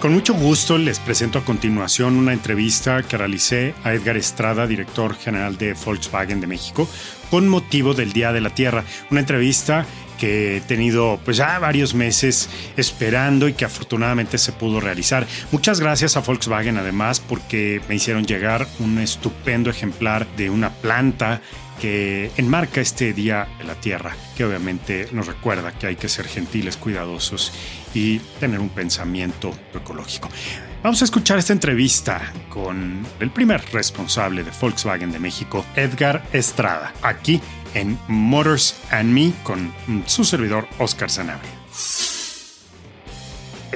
Con mucho gusto les presento a continuación una entrevista que realicé a Edgar Estrada, director general de Volkswagen de México, con motivo del Día de la Tierra. Una entrevista que he tenido pues ya varios meses esperando y que afortunadamente se pudo realizar. Muchas gracias a Volkswagen además porque me hicieron llegar un estupendo ejemplar de una planta que enmarca este Día de la Tierra, que obviamente nos recuerda que hay que ser gentiles, cuidadosos y tener un pensamiento ecológico. Vamos a escuchar esta entrevista con el primer responsable de Volkswagen de México, Edgar Estrada, aquí en Motors and Me con su servidor Oscar Sanabria.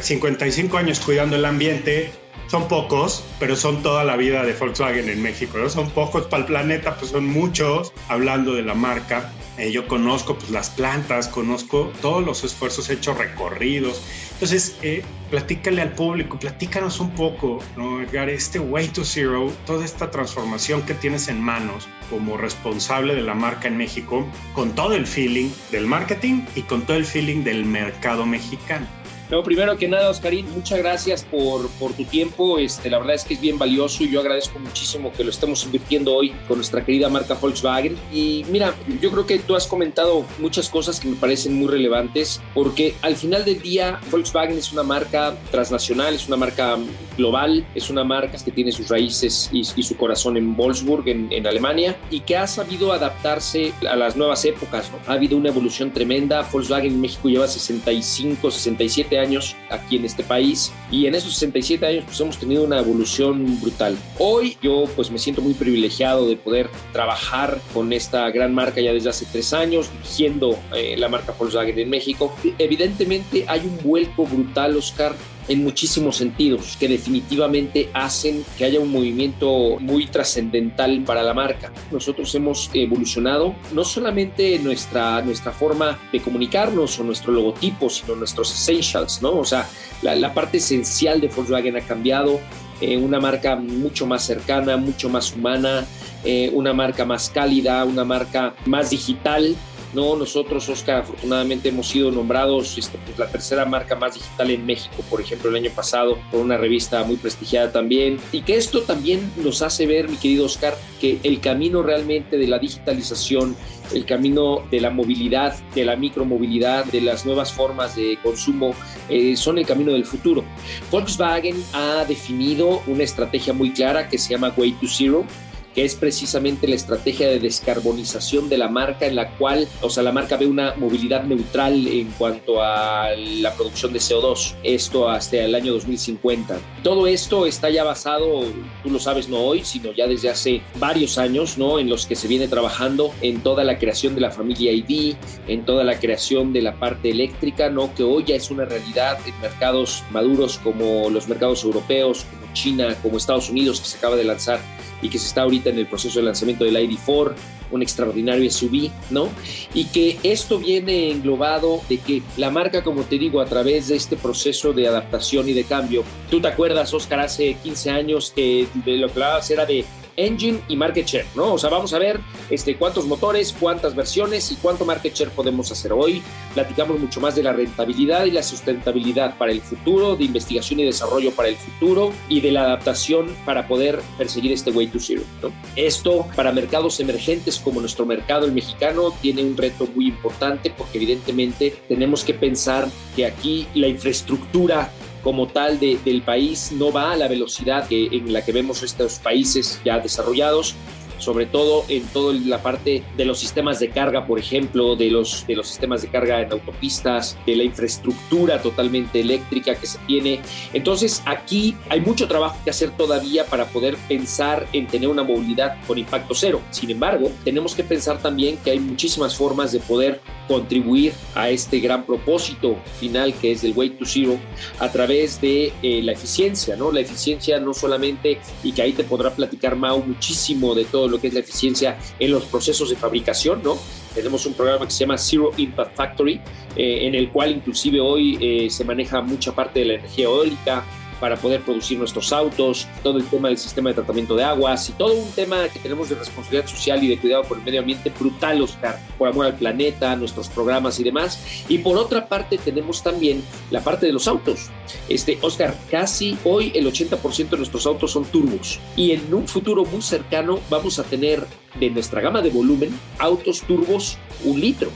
55 años cuidando el ambiente, son pocos, pero son toda la vida de Volkswagen en México. ¿no? Son pocos para el planeta, pues son muchos, hablando de la marca. Eh, yo conozco pues, las plantas, conozco todos los esfuerzos hechos, recorridos. Entonces, eh, platícale al público, platícanos un poco, ¿no, Edgar? Este Way to Zero, toda esta transformación que tienes en manos como responsable de la marca en México, con todo el feeling del marketing y con todo el feeling del mercado mexicano. No, primero que nada, Oscarín, muchas gracias por, por tu tiempo. Este, la verdad es que es bien valioso y yo agradezco muchísimo que lo estemos invirtiendo hoy con nuestra querida marca Volkswagen. Y mira, yo creo que tú has comentado muchas cosas que me parecen muy relevantes porque al final del día Volkswagen es una marca transnacional, es una marca global, es una marca que tiene sus raíces y, su corazón en Wolfsburg, en, Alemania, y que ha sabido adaptarse a las nuevas épocas. Ha habido una evolución tremenda. Volkswagen en México lleva 65, 67 años aquí en este país y en esos 67 años pues hemos tenido una evolución brutal. Hoy yo pues me siento muy privilegiado de poder trabajar con esta gran marca ya desde hace tres años, dirigiendo eh, la marca Volkswagen en México. Evidentemente hay un vuelco brutal, Oscar, en muchísimos sentidos que definitivamente hacen que haya un movimiento muy trascendental para la marca. Nosotros hemos evolucionado no solamente nuestra, nuestra forma de comunicarnos o nuestro logotipo, sino nuestros essentials, ¿no? O sea, la, parte esencial de Volkswagen ha cambiado, eh, una marca mucho más cercana, mucho más humana, eh, una marca más cálida, una marca más digital, no, nosotros, Oscar, afortunadamente hemos sido nombrados este, pues, la tercera marca más digital en México, por ejemplo, el año pasado, por una revista muy prestigiada también. Y que esto también nos hace ver, mi querido Oscar, que el camino realmente de la digitalización, el camino de la movilidad, de la micromovilidad, de las nuevas formas de consumo, eh, son el camino del futuro. Volkswagen ha definido una estrategia muy clara que se llama Way to Zero que es precisamente la estrategia de descarbonización de la marca en la cual, o sea, la marca ve una movilidad neutral en cuanto a la producción de CO2, esto hasta el año 2050. Todo esto está ya basado, tú lo sabes, no hoy, sino ya desde hace varios años, ¿no? En los que se viene trabajando en toda la creación de la familia ID, en toda la creación de la parte eléctrica, ¿no? Que hoy ya es una realidad en mercados maduros como los mercados europeos, como China, como Estados Unidos, que se acaba de lanzar y que se está ahorita en el proceso de lanzamiento del ID4, un extraordinario SUV, ¿no? Y que esto viene englobado de que la marca, como te digo, a través de este proceso de adaptación y de cambio, tú te acuerdas, Oscar, hace 15 años que lo que hablabas era de engine y market share, ¿no? O sea, vamos a ver este, cuántos motores, cuántas versiones y cuánto market share podemos hacer. Hoy platicamos mucho más de la rentabilidad y la sustentabilidad para el futuro, de investigación y desarrollo para el futuro y de la adaptación para poder perseguir este way to zero, ¿no? Esto para mercados emergentes como nuestro mercado el mexicano tiene un reto muy importante porque evidentemente tenemos que pensar que aquí la infraestructura como tal del país no va a la velocidad que, en la que vemos estos países ya desarrollados sobre todo en toda la parte de los sistemas de carga, por ejemplo, de los, de los sistemas de carga en autopistas, de la infraestructura totalmente eléctrica que se tiene. Entonces, aquí hay mucho trabajo que hacer todavía para poder pensar en tener una movilidad con impacto cero. Sin embargo, tenemos que pensar también que hay muchísimas formas de poder contribuir a este gran propósito final que es el Way to Zero a través de eh, la eficiencia, ¿no? La eficiencia no solamente, y que ahí te podrá platicar Mau muchísimo de todo lo que es la eficiencia en los procesos de fabricación, ¿no? Tenemos un programa que se llama Zero Impact Factory, eh, en el cual inclusive hoy eh, se maneja mucha parte de la energía eólica, para poder producir nuestros autos, todo el tema del sistema de tratamiento de aguas y todo un tema que tenemos de responsabilidad social y de cuidado por el medio ambiente brutal, Oscar, por amor al planeta, nuestros programas y demás. Y por otra parte tenemos también la parte de los autos. Este, Oscar, casi hoy el 80% de nuestros autos son turbos y en un futuro muy cercano vamos a tener de nuestra gama de volumen autos turbos un litro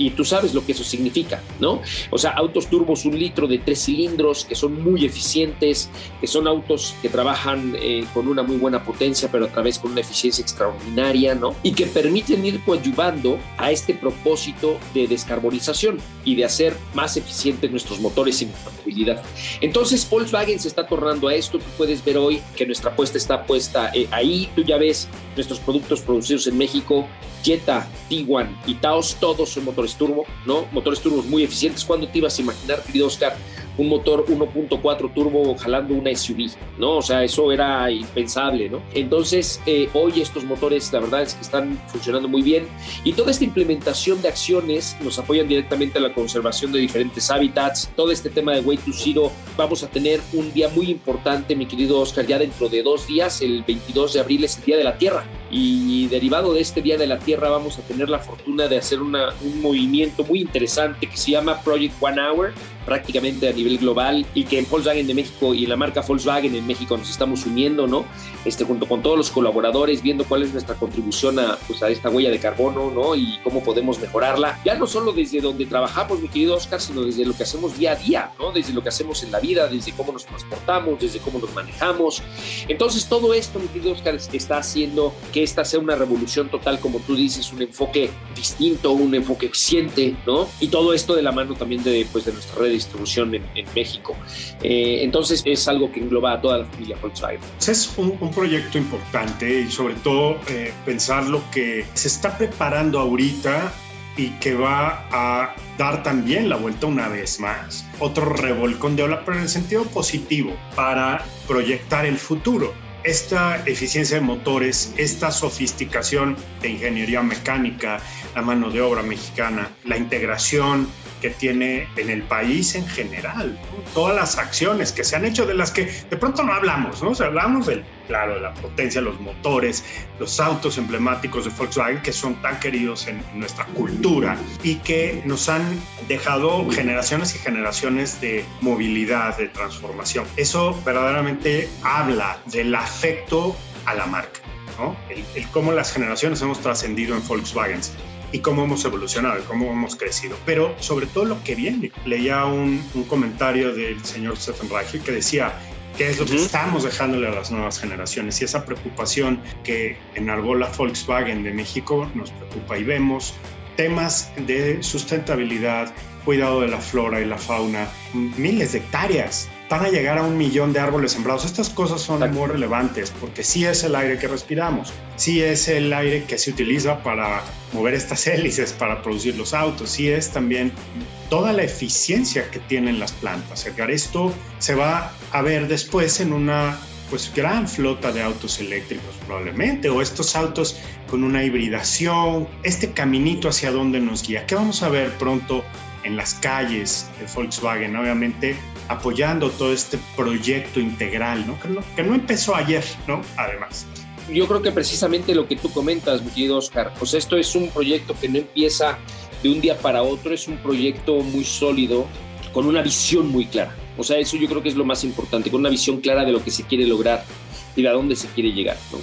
y tú sabes lo que eso significa, ¿no? O sea, autos turbos un litro de tres cilindros que son muy eficientes, que son autos que trabajan eh, con una muy buena potencia, pero a través con una eficiencia extraordinaria, ¿no? Y que permiten ir coadyuvando a este propósito de descarbonización y de hacer más eficientes nuestros motores y nuestra movilidad. Entonces, Volkswagen se está tornando a esto. Tú puedes ver hoy que nuestra apuesta está puesta eh, ahí. Tú ya ves nuestros productos producidos en México Jetta, Tiguan y Taos, todos son motores turbo, ¿no? Motores turbos muy eficientes. ¿Cuándo te ibas a imaginar, querido Oscar, un motor 1.4 turbo jalando una SUV, ¿no? O sea, eso era impensable, ¿no? Entonces, eh, hoy estos motores, la verdad es que están funcionando muy bien y toda esta implementación de acciones nos apoyan directamente a la conservación de diferentes hábitats, todo este tema de Way to Zero. Vamos a tener un día muy importante, mi querido Oscar, ya dentro de dos días, el 22 de abril es el Día de la Tierra y derivado de este Día de la Tierra vamos a tener la fortuna de hacer una, un movimiento muy interesante que se llama Project One Hour prácticamente a nivel global y que en Volkswagen de México y en la marca Volkswagen en México nos estamos uniendo, ¿no? Este, junto con todos los colaboradores, viendo cuál es nuestra contribución a, pues, a esta huella de carbono, ¿no? Y cómo podemos mejorarla. Ya no solo desde donde trabajamos, mi querido Oscar, sino desde lo que hacemos día a día, ¿no? Desde lo que hacemos en la vida, desde cómo nos transportamos, desde cómo nos manejamos. Entonces, todo esto, mi querido Oscar, está haciendo que esta sea una revolución total, como tú dices, un enfoque distinto, un enfoque eficiente, ¿no? Y todo esto de la mano también de, pues, de nuestra red de distribución en, México. Eh, entonces, es algo que engloba a toda la familia Volkswagen. Es un, proyecto importante y sobre todo eh, pensar lo que se está preparando ahorita y que va a dar también la vuelta una vez más. Otro revolcón de ola, pero en el sentido positivo, para proyectar el futuro esta eficiencia de motores, esta sofisticación de ingeniería mecánica, la mano de obra mexicana, la integración que tiene en el país en general, todas las acciones que se han hecho de las que de pronto no hablamos, ¿no? O sea, hablamos del, claro, de la potencia, los motores, los autos emblemáticos de Volkswagen que son tan queridos en nuestra cultura y que nos han dejado generaciones y generaciones de movilidad, de transformación. Eso verdaderamente habla del afecto a la marca. ¿no? El, el, cómo las generaciones hemos trascendido en Volkswagen y cómo hemos evolucionado y cómo hemos crecido, pero sobre todo lo que viene. Leía un, un comentario del señor Stephen Reich que decía, qué es lo que estamos dejándole a las nuevas generaciones y esa preocupación que en la Volkswagen de México nos preocupa. Y vemos temas de sustentabilidad, cuidado de la flora y la fauna, miles de hectáreas van a llegar a un millón de árboles sembrados. Estas cosas son muy relevantes porque sí es el aire que respiramos, sí es el aire que se utiliza para mover estas hélices, para producir los autos, sí es también toda la eficiencia que tienen las plantas. Esto se va a ver después en una pues gran flota de autos eléctricos probablemente, o estos autos con una hibridación, este caminito hacia dónde nos guía. ¿Qué vamos a ver pronto en las calles de Volkswagen? Obviamente apoyando todo este proyecto integral, ¿no? Que, no, empezó ayer, ¿no? Además. Yo creo que precisamente lo que tú comentas, mi querido Oscar, pues esto es un proyecto que no empieza de un día para otro, es un proyecto muy sólido, con una visión muy clara. O sea, eso yo creo que es lo más importante, con una visión clara de lo que se quiere lograr y de a dónde se quiere llegar. ¿no?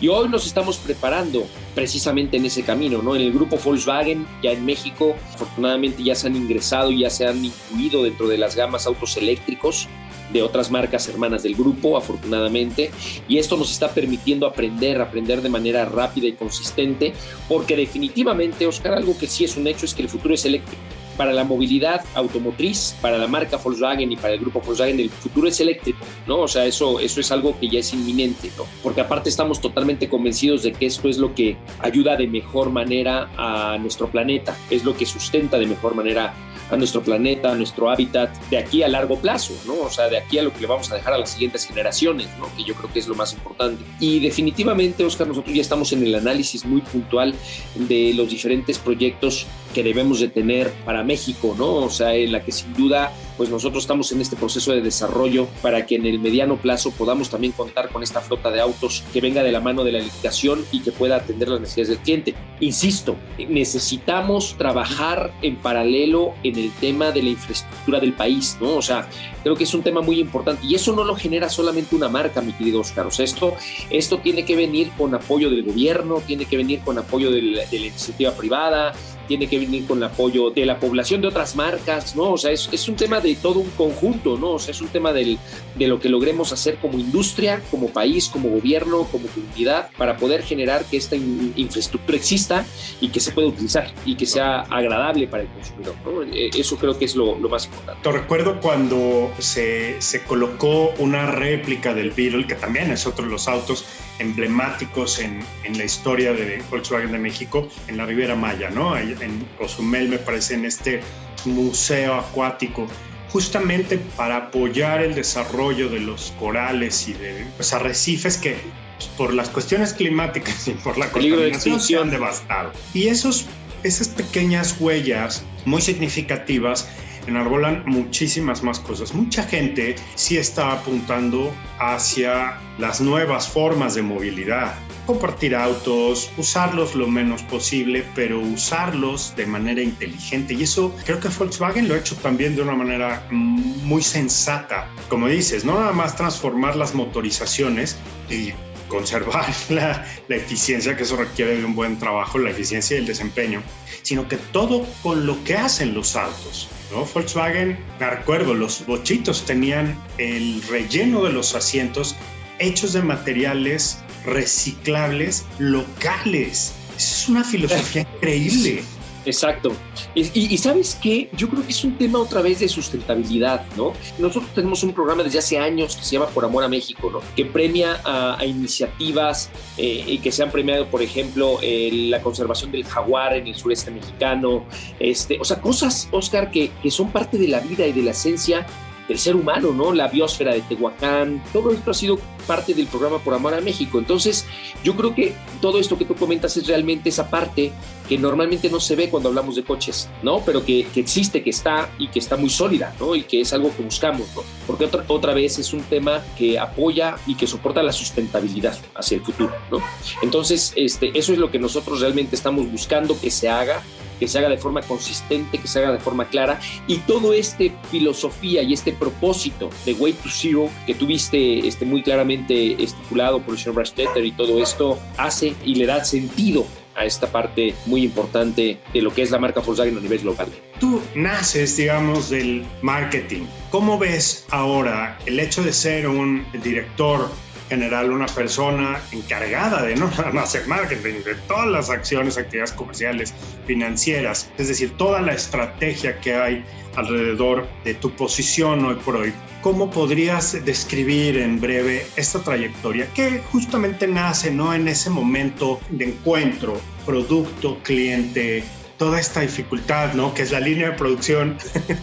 Y hoy nos estamos preparando precisamente en ese camino, ¿no? En el grupo Volkswagen, ya en México, afortunadamente ya se han ingresado, ya se han incluido dentro de las gamas autos eléctricos de otras marcas hermanas del grupo, afortunadamente, y esto nos está permitiendo aprender, aprender de manera rápida y consistente, porque definitivamente, Oscar, algo que sí es un hecho es que el futuro es eléctrico para la movilidad automotriz, para la marca Volkswagen y para el grupo Volkswagen, el futuro es eléctrico, ¿no? O sea, eso, eso es algo que ya es inminente, ¿no? Porque aparte estamos totalmente convencidos de que esto es lo que ayuda de mejor manera a nuestro planeta, es lo que sustenta de mejor manera a nuestro planeta, a nuestro hábitat, de aquí a largo plazo, ¿no? O sea, de aquí a lo que le vamos a dejar a las siguientes generaciones, ¿no? Que yo creo que es lo más importante. Y definitivamente, Oscar, nosotros ya estamos en el análisis muy puntual de los diferentes proyectos que debemos de tener para México, ¿no? O sea, en la que sin duda pues nosotros estamos en este proceso de desarrollo para que en el mediano plazo podamos también contar con esta flota de autos que venga de la mano de la electrificación y que pueda atender las necesidades del cliente. Insisto, necesitamos trabajar en paralelo en el tema de la infraestructura del país, ¿no? O sea, creo que es un tema muy importante y eso no lo genera solamente una marca, mi querido Oscar. O esto, esto tiene que venir con apoyo del gobierno, tiene que venir con apoyo de la iniciativa privada, tiene que venir con el apoyo de la población de otras marcas, ¿no? O sea, es, es un tema de todo un conjunto, ¿no? O sea, es un tema del, de lo que logremos hacer como industria, como país, como gobierno, como comunidad, para poder generar que esta infraestructura exista y que se pueda utilizar y que sea agradable para el consumidor, ¿no? Eh, eso creo que es lo, lo más importante. Te recuerdo cuando se, se colocó una réplica del Beetle, que también es otro de los autos emblemáticos en, en, la historia de Volkswagen de México, en la Riviera Maya, ¿no? En Cozumel, me parece, en este museo acuático, justamente para apoyar el desarrollo de los corales y de los arrecifes que pues, por las cuestiones climáticas y por la contaminación se han devastado. Y esos, esas pequeñas huellas muy significativas enarbolan muchísimas más cosas. Mucha gente sí está apuntando hacia las nuevas formas de movilidad. Compartir autos, usarlos lo menos posible, pero usarlos de manera inteligente. Y eso creo que Volkswagen lo ha hecho también de una manera muy sensata. Como dices, no nada más transformar las motorizaciones y conservar la, la, eficiencia, que eso requiere de un buen trabajo, la eficiencia y el desempeño, sino que todo con lo que hacen los autos. ¿no? Volkswagen, me recuerdo, los bochitos tenían el relleno de los asientos hechos de materiales reciclables locales. Es una filosofía increíble. Exacto. Y, sabes qué, yo creo que es un tema otra vez de sustentabilidad, ¿no? Nosotros tenemos un programa desde hace años que se llama Por Amor a México, ¿no? Que premia a, iniciativas eh, y que se han premiado, por ejemplo, la conservación del jaguar en el sureste mexicano, este, o sea, cosas, Oscar, que, que son parte de la vida y de la esencia del ser humano, ¿no? La biosfera de Tehuacán, todo esto ha sido parte del programa Por Amor a México. Entonces, yo creo que todo esto que tú comentas es realmente esa parte que normalmente no se ve cuando hablamos de coches, ¿no? Pero que, existe, que está y que está muy sólida, ¿no? Y que es algo que buscamos, ¿no? Porque otra, otra vez es un tema que apoya y que soporta la sustentabilidad hacia el futuro, ¿no? Entonces, este, eso es lo que nosotros realmente estamos buscando que se haga que se haga de forma consistente, que se haga de forma clara. Y todo este filosofía y este propósito de Way to Zero que tuviste este, muy claramente estipulado por el señor Brashtetter y todo esto hace y le da sentido a esta parte muy importante de lo que es la marca Volkswagen a nivel global. Tú naces, digamos, del marketing. ¿Cómo ves ahora el hecho de ser un director general una persona encargada de no nada más hacer marketing, de todas las acciones, actividades comerciales, financieras, es decir, toda la estrategia que hay alrededor de tu posición hoy por hoy. ¿Cómo podrías describir en breve esta trayectoria que justamente nace no en ese momento de encuentro, producto, cliente, toda esta dificultad, ¿no? Que es la línea de producción,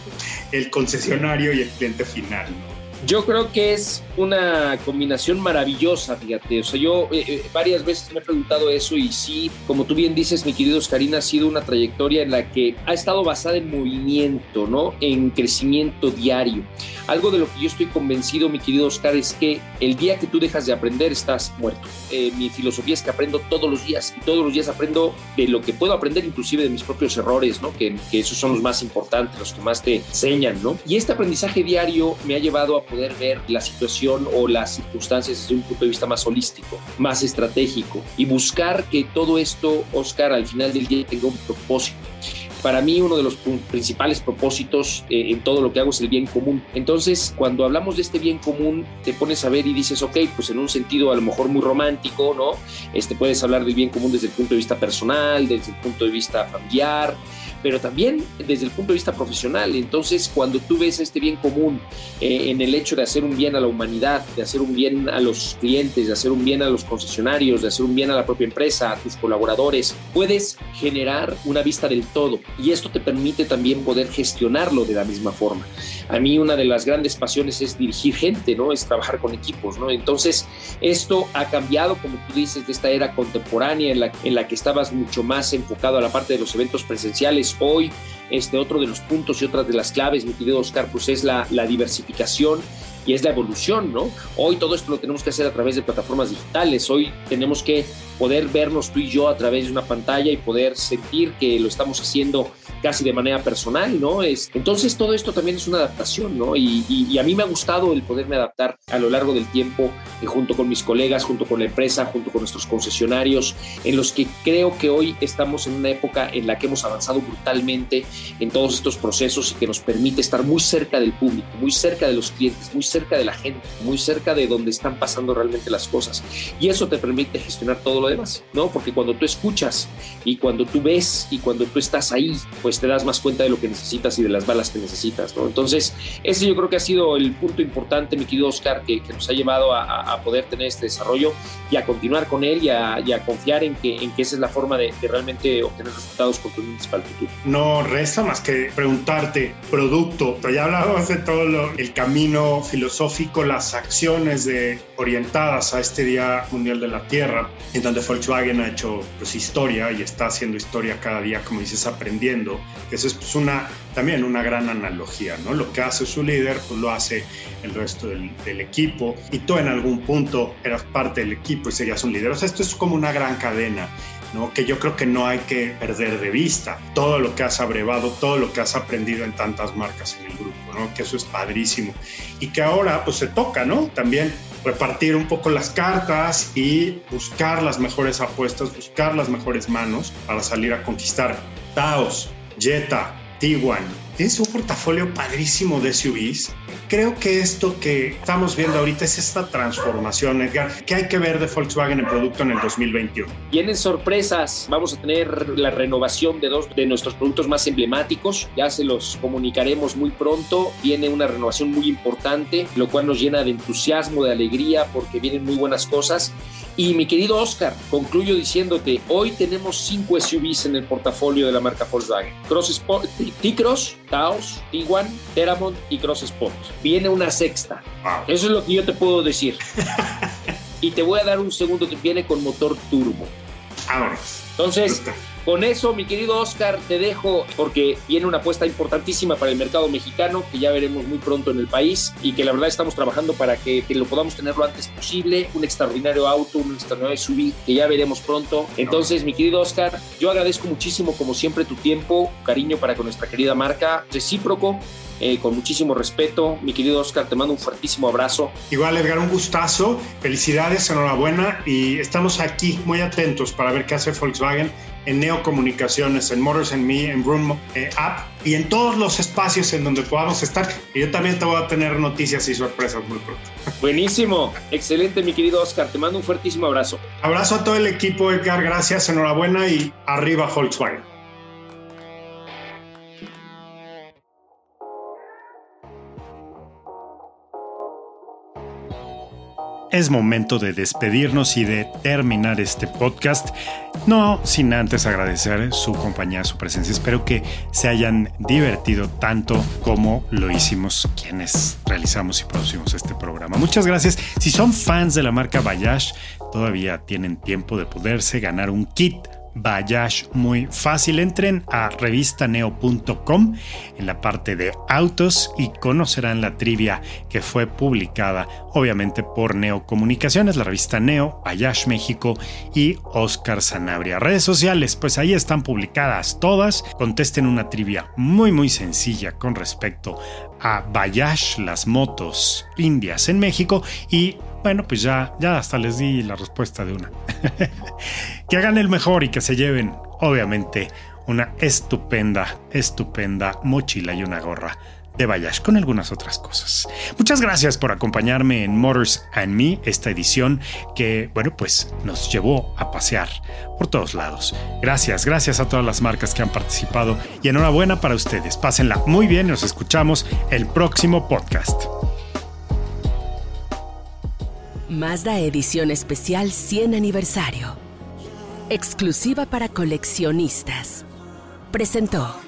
el concesionario y el cliente final, Yo creo que es una combinación maravillosa, fíjate. O sea, yo eh, eh, varias veces me he preguntado eso y sí, como tú bien dices, mi querido Oscarina, ha sido una trayectoria en la que ha estado basada en movimiento, ¿no? En crecimiento diario. Algo de lo que yo estoy convencido, mi querido Oscar, es que el día que tú dejas de aprender, estás muerto. Eh, mi filosofía es que aprendo todos los días y todos los días aprendo de lo que puedo aprender, inclusive de mis propios errores, ¿no? Que, que esos son los más importantes, los que más te enseñan, ¿no? Y este aprendizaje diario me ha llevado a poder ver la situación o las circunstancias desde un punto de vista más holístico, más estratégico y buscar que todo esto, Oscar, al final del día tenga un propósito para mí uno de los principales propósitos eh, en todo lo que hago es el bien común. Entonces, cuando hablamos de este bien común, te pones a ver y dices, ok, pues en un sentido a lo mejor muy romántico, ¿no? Este, puedes hablar del bien común desde el punto de vista personal, desde el punto de vista familiar, pero también desde el punto de vista profesional. Entonces, cuando tú ves este bien común eh, en el hecho de hacer un bien a la humanidad, de hacer un bien a los clientes, de hacer un bien a los concesionarios, de hacer un bien a la propia empresa, a tus colaboradores, puedes generar una vista del todo y esto te permite también poder gestionarlo de la misma forma. A mí una de las grandes pasiones es dirigir gente, ¿no? Es trabajar con equipos, ¿no? Entonces, esto ha cambiado, como tú dices, de esta era contemporánea en la, en la que estabas mucho más enfocado a la parte de los eventos presenciales. Hoy, este otro de los puntos y otras de las claves, mi querido Oscar, pues es la, diversificación y es la evolución, ¿no? Hoy todo esto lo tenemos que hacer a través de plataformas digitales, hoy tenemos que poder vernos tú y yo a través de una pantalla y poder sentir que lo estamos haciendo casi de manera personal, ¿no? Es, entonces todo esto también es una adaptación, ¿no? Y, a mí me ha gustado el poderme adaptar a lo largo del tiempo eh, junto con mis colegas, junto con la empresa, junto con nuestros concesionarios, en los que creo que hoy estamos en una época en la que hemos avanzado brutalmente en todos estos procesos y que nos permite estar muy cerca del público, muy cerca de los clientes, muy cerca de la gente, muy cerca de donde están pasando realmente las cosas. Y eso te permite gestionar todo lo demás, ¿no? Porque cuando tú escuchas y cuando tú ves y cuando tú estás ahí, pues te das más cuenta de lo que necesitas y de las balas que necesitas, ¿no? Entonces, ese yo creo que ha sido el punto importante, mi querido Oscar, que, nos ha llevado a, poder tener este desarrollo y a continuar con él y a, confiar en que, en que esa es la forma de, realmente obtener resultados contundentes para el futuro. No eso más que preguntarte, producto, ya hablábamos de todo el camino filosófico, las acciones de, orientadas a este Día Mundial de la Tierra, en donde Volkswagen ha hecho pues, historia y está haciendo historia cada día, como dices, aprendiendo. Eso es pues, una, también una gran analogía, ¿no? Lo que hace su líder, pues lo hace el resto del, del equipo y tú en algún punto eras parte del equipo y serías un líder. O sea, esto es como una gran cadena que yo creo que no hay que perder de vista todo lo que has abrevado, todo lo que has aprendido en tantas marcas en el grupo, ¿no? que eso es padrísimo. Y que ahora pues se toca. También repartir un poco las cartas y buscar las mejores apuestas, buscar las mejores manos para salir a conquistar Taos, Jetta, Tiguan. Tienes un portafolio padrísimo de SUVs Creo que esto que estamos viendo ahorita es esta transformación, Edgar, que hay que ver de Volkswagen en producto en el 2021. Vienen sorpresas, vamos a tener la renovación de dos de nuestros productos más emblemáticos, ya se los comunicaremos muy pronto, viene una renovación muy importante, lo cual nos llena de entusiasmo, de alegría, porque vienen muy buenas cosas. Y mi querido Oscar, concluyo diciéndote, hoy tenemos cinco SUVs en el portafolio de la marca Volkswagen. T-Cross, Taos, Tiguan, Teramont y Cross Sport. Viene una sexta. Eso es lo que yo te puedo decir. y te voy a dar un segundo que viene con motor turbo. Entonces, con eso, mi querido Oscar, te dejo porque viene una apuesta importantísima para el mercado mexicano que ya veremos muy pronto en el país y que la verdad estamos trabajando para que, lo podamos tener lo antes posible. Un extraordinario auto, un extraordinario SUV que ya veremos pronto. Entonces, mi querido Oscar, yo agradezco muchísimo, como siempre, tu tiempo, cariño para con nuestra querida marca, recíproco. Eh, con muchísimo respeto. Mi querido Oscar, te mando un fuertísimo abrazo. Igual, Edgar, un gustazo. Felicidades, enhorabuena. Y estamos aquí muy atentos para ver qué hace Volkswagen en Neo Comunicaciones, en Motors and Me, en Room eh, App y en todos los espacios en donde podamos estar. Y yo también te voy a tener noticias y sorpresas muy pronto. Buenísimo, excelente mi querido Oscar, te mando un fuertísimo abrazo. Abrazo a todo el equipo, Edgar, gracias, enhorabuena y arriba Volkswagen. Es momento de despedirnos y de terminar este podcast. No sin antes agradecer su compañía, su presencia. Espero que se hayan divertido tanto como lo hicimos quienes realizamos y producimos este programa. Muchas gracias. Si son fans de la marca Bayash, todavía tienen tiempo de poderse ganar un kit Bayash muy fácil. Entren a revistaneo.com en la parte de autos y conocerán la trivia que fue publicada obviamente por Neo Comunicaciones, la revista Neo, Bayash México y Oscar Sanabria. Redes sociales, pues ahí están publicadas todas. Contesten una trivia muy muy sencilla con respecto a Bayash, las motos indias en México y bueno, pues ya, ya hasta les di la respuesta de una. que hagan el mejor y que se lleven, obviamente, una estupenda, estupenda mochila y una gorra de Bayash con algunas otras cosas. Muchas gracias por acompañarme en Motors and Me, esta edición que, bueno, pues nos llevó a pasear por todos lados. Gracias, gracias a todas las marcas que han participado y enhorabuena para ustedes. Pásenla muy bien y nos escuchamos el próximo podcast. Mazda Edición Especial 100 Aniversario. Exclusiva para coleccionistas. Presentó.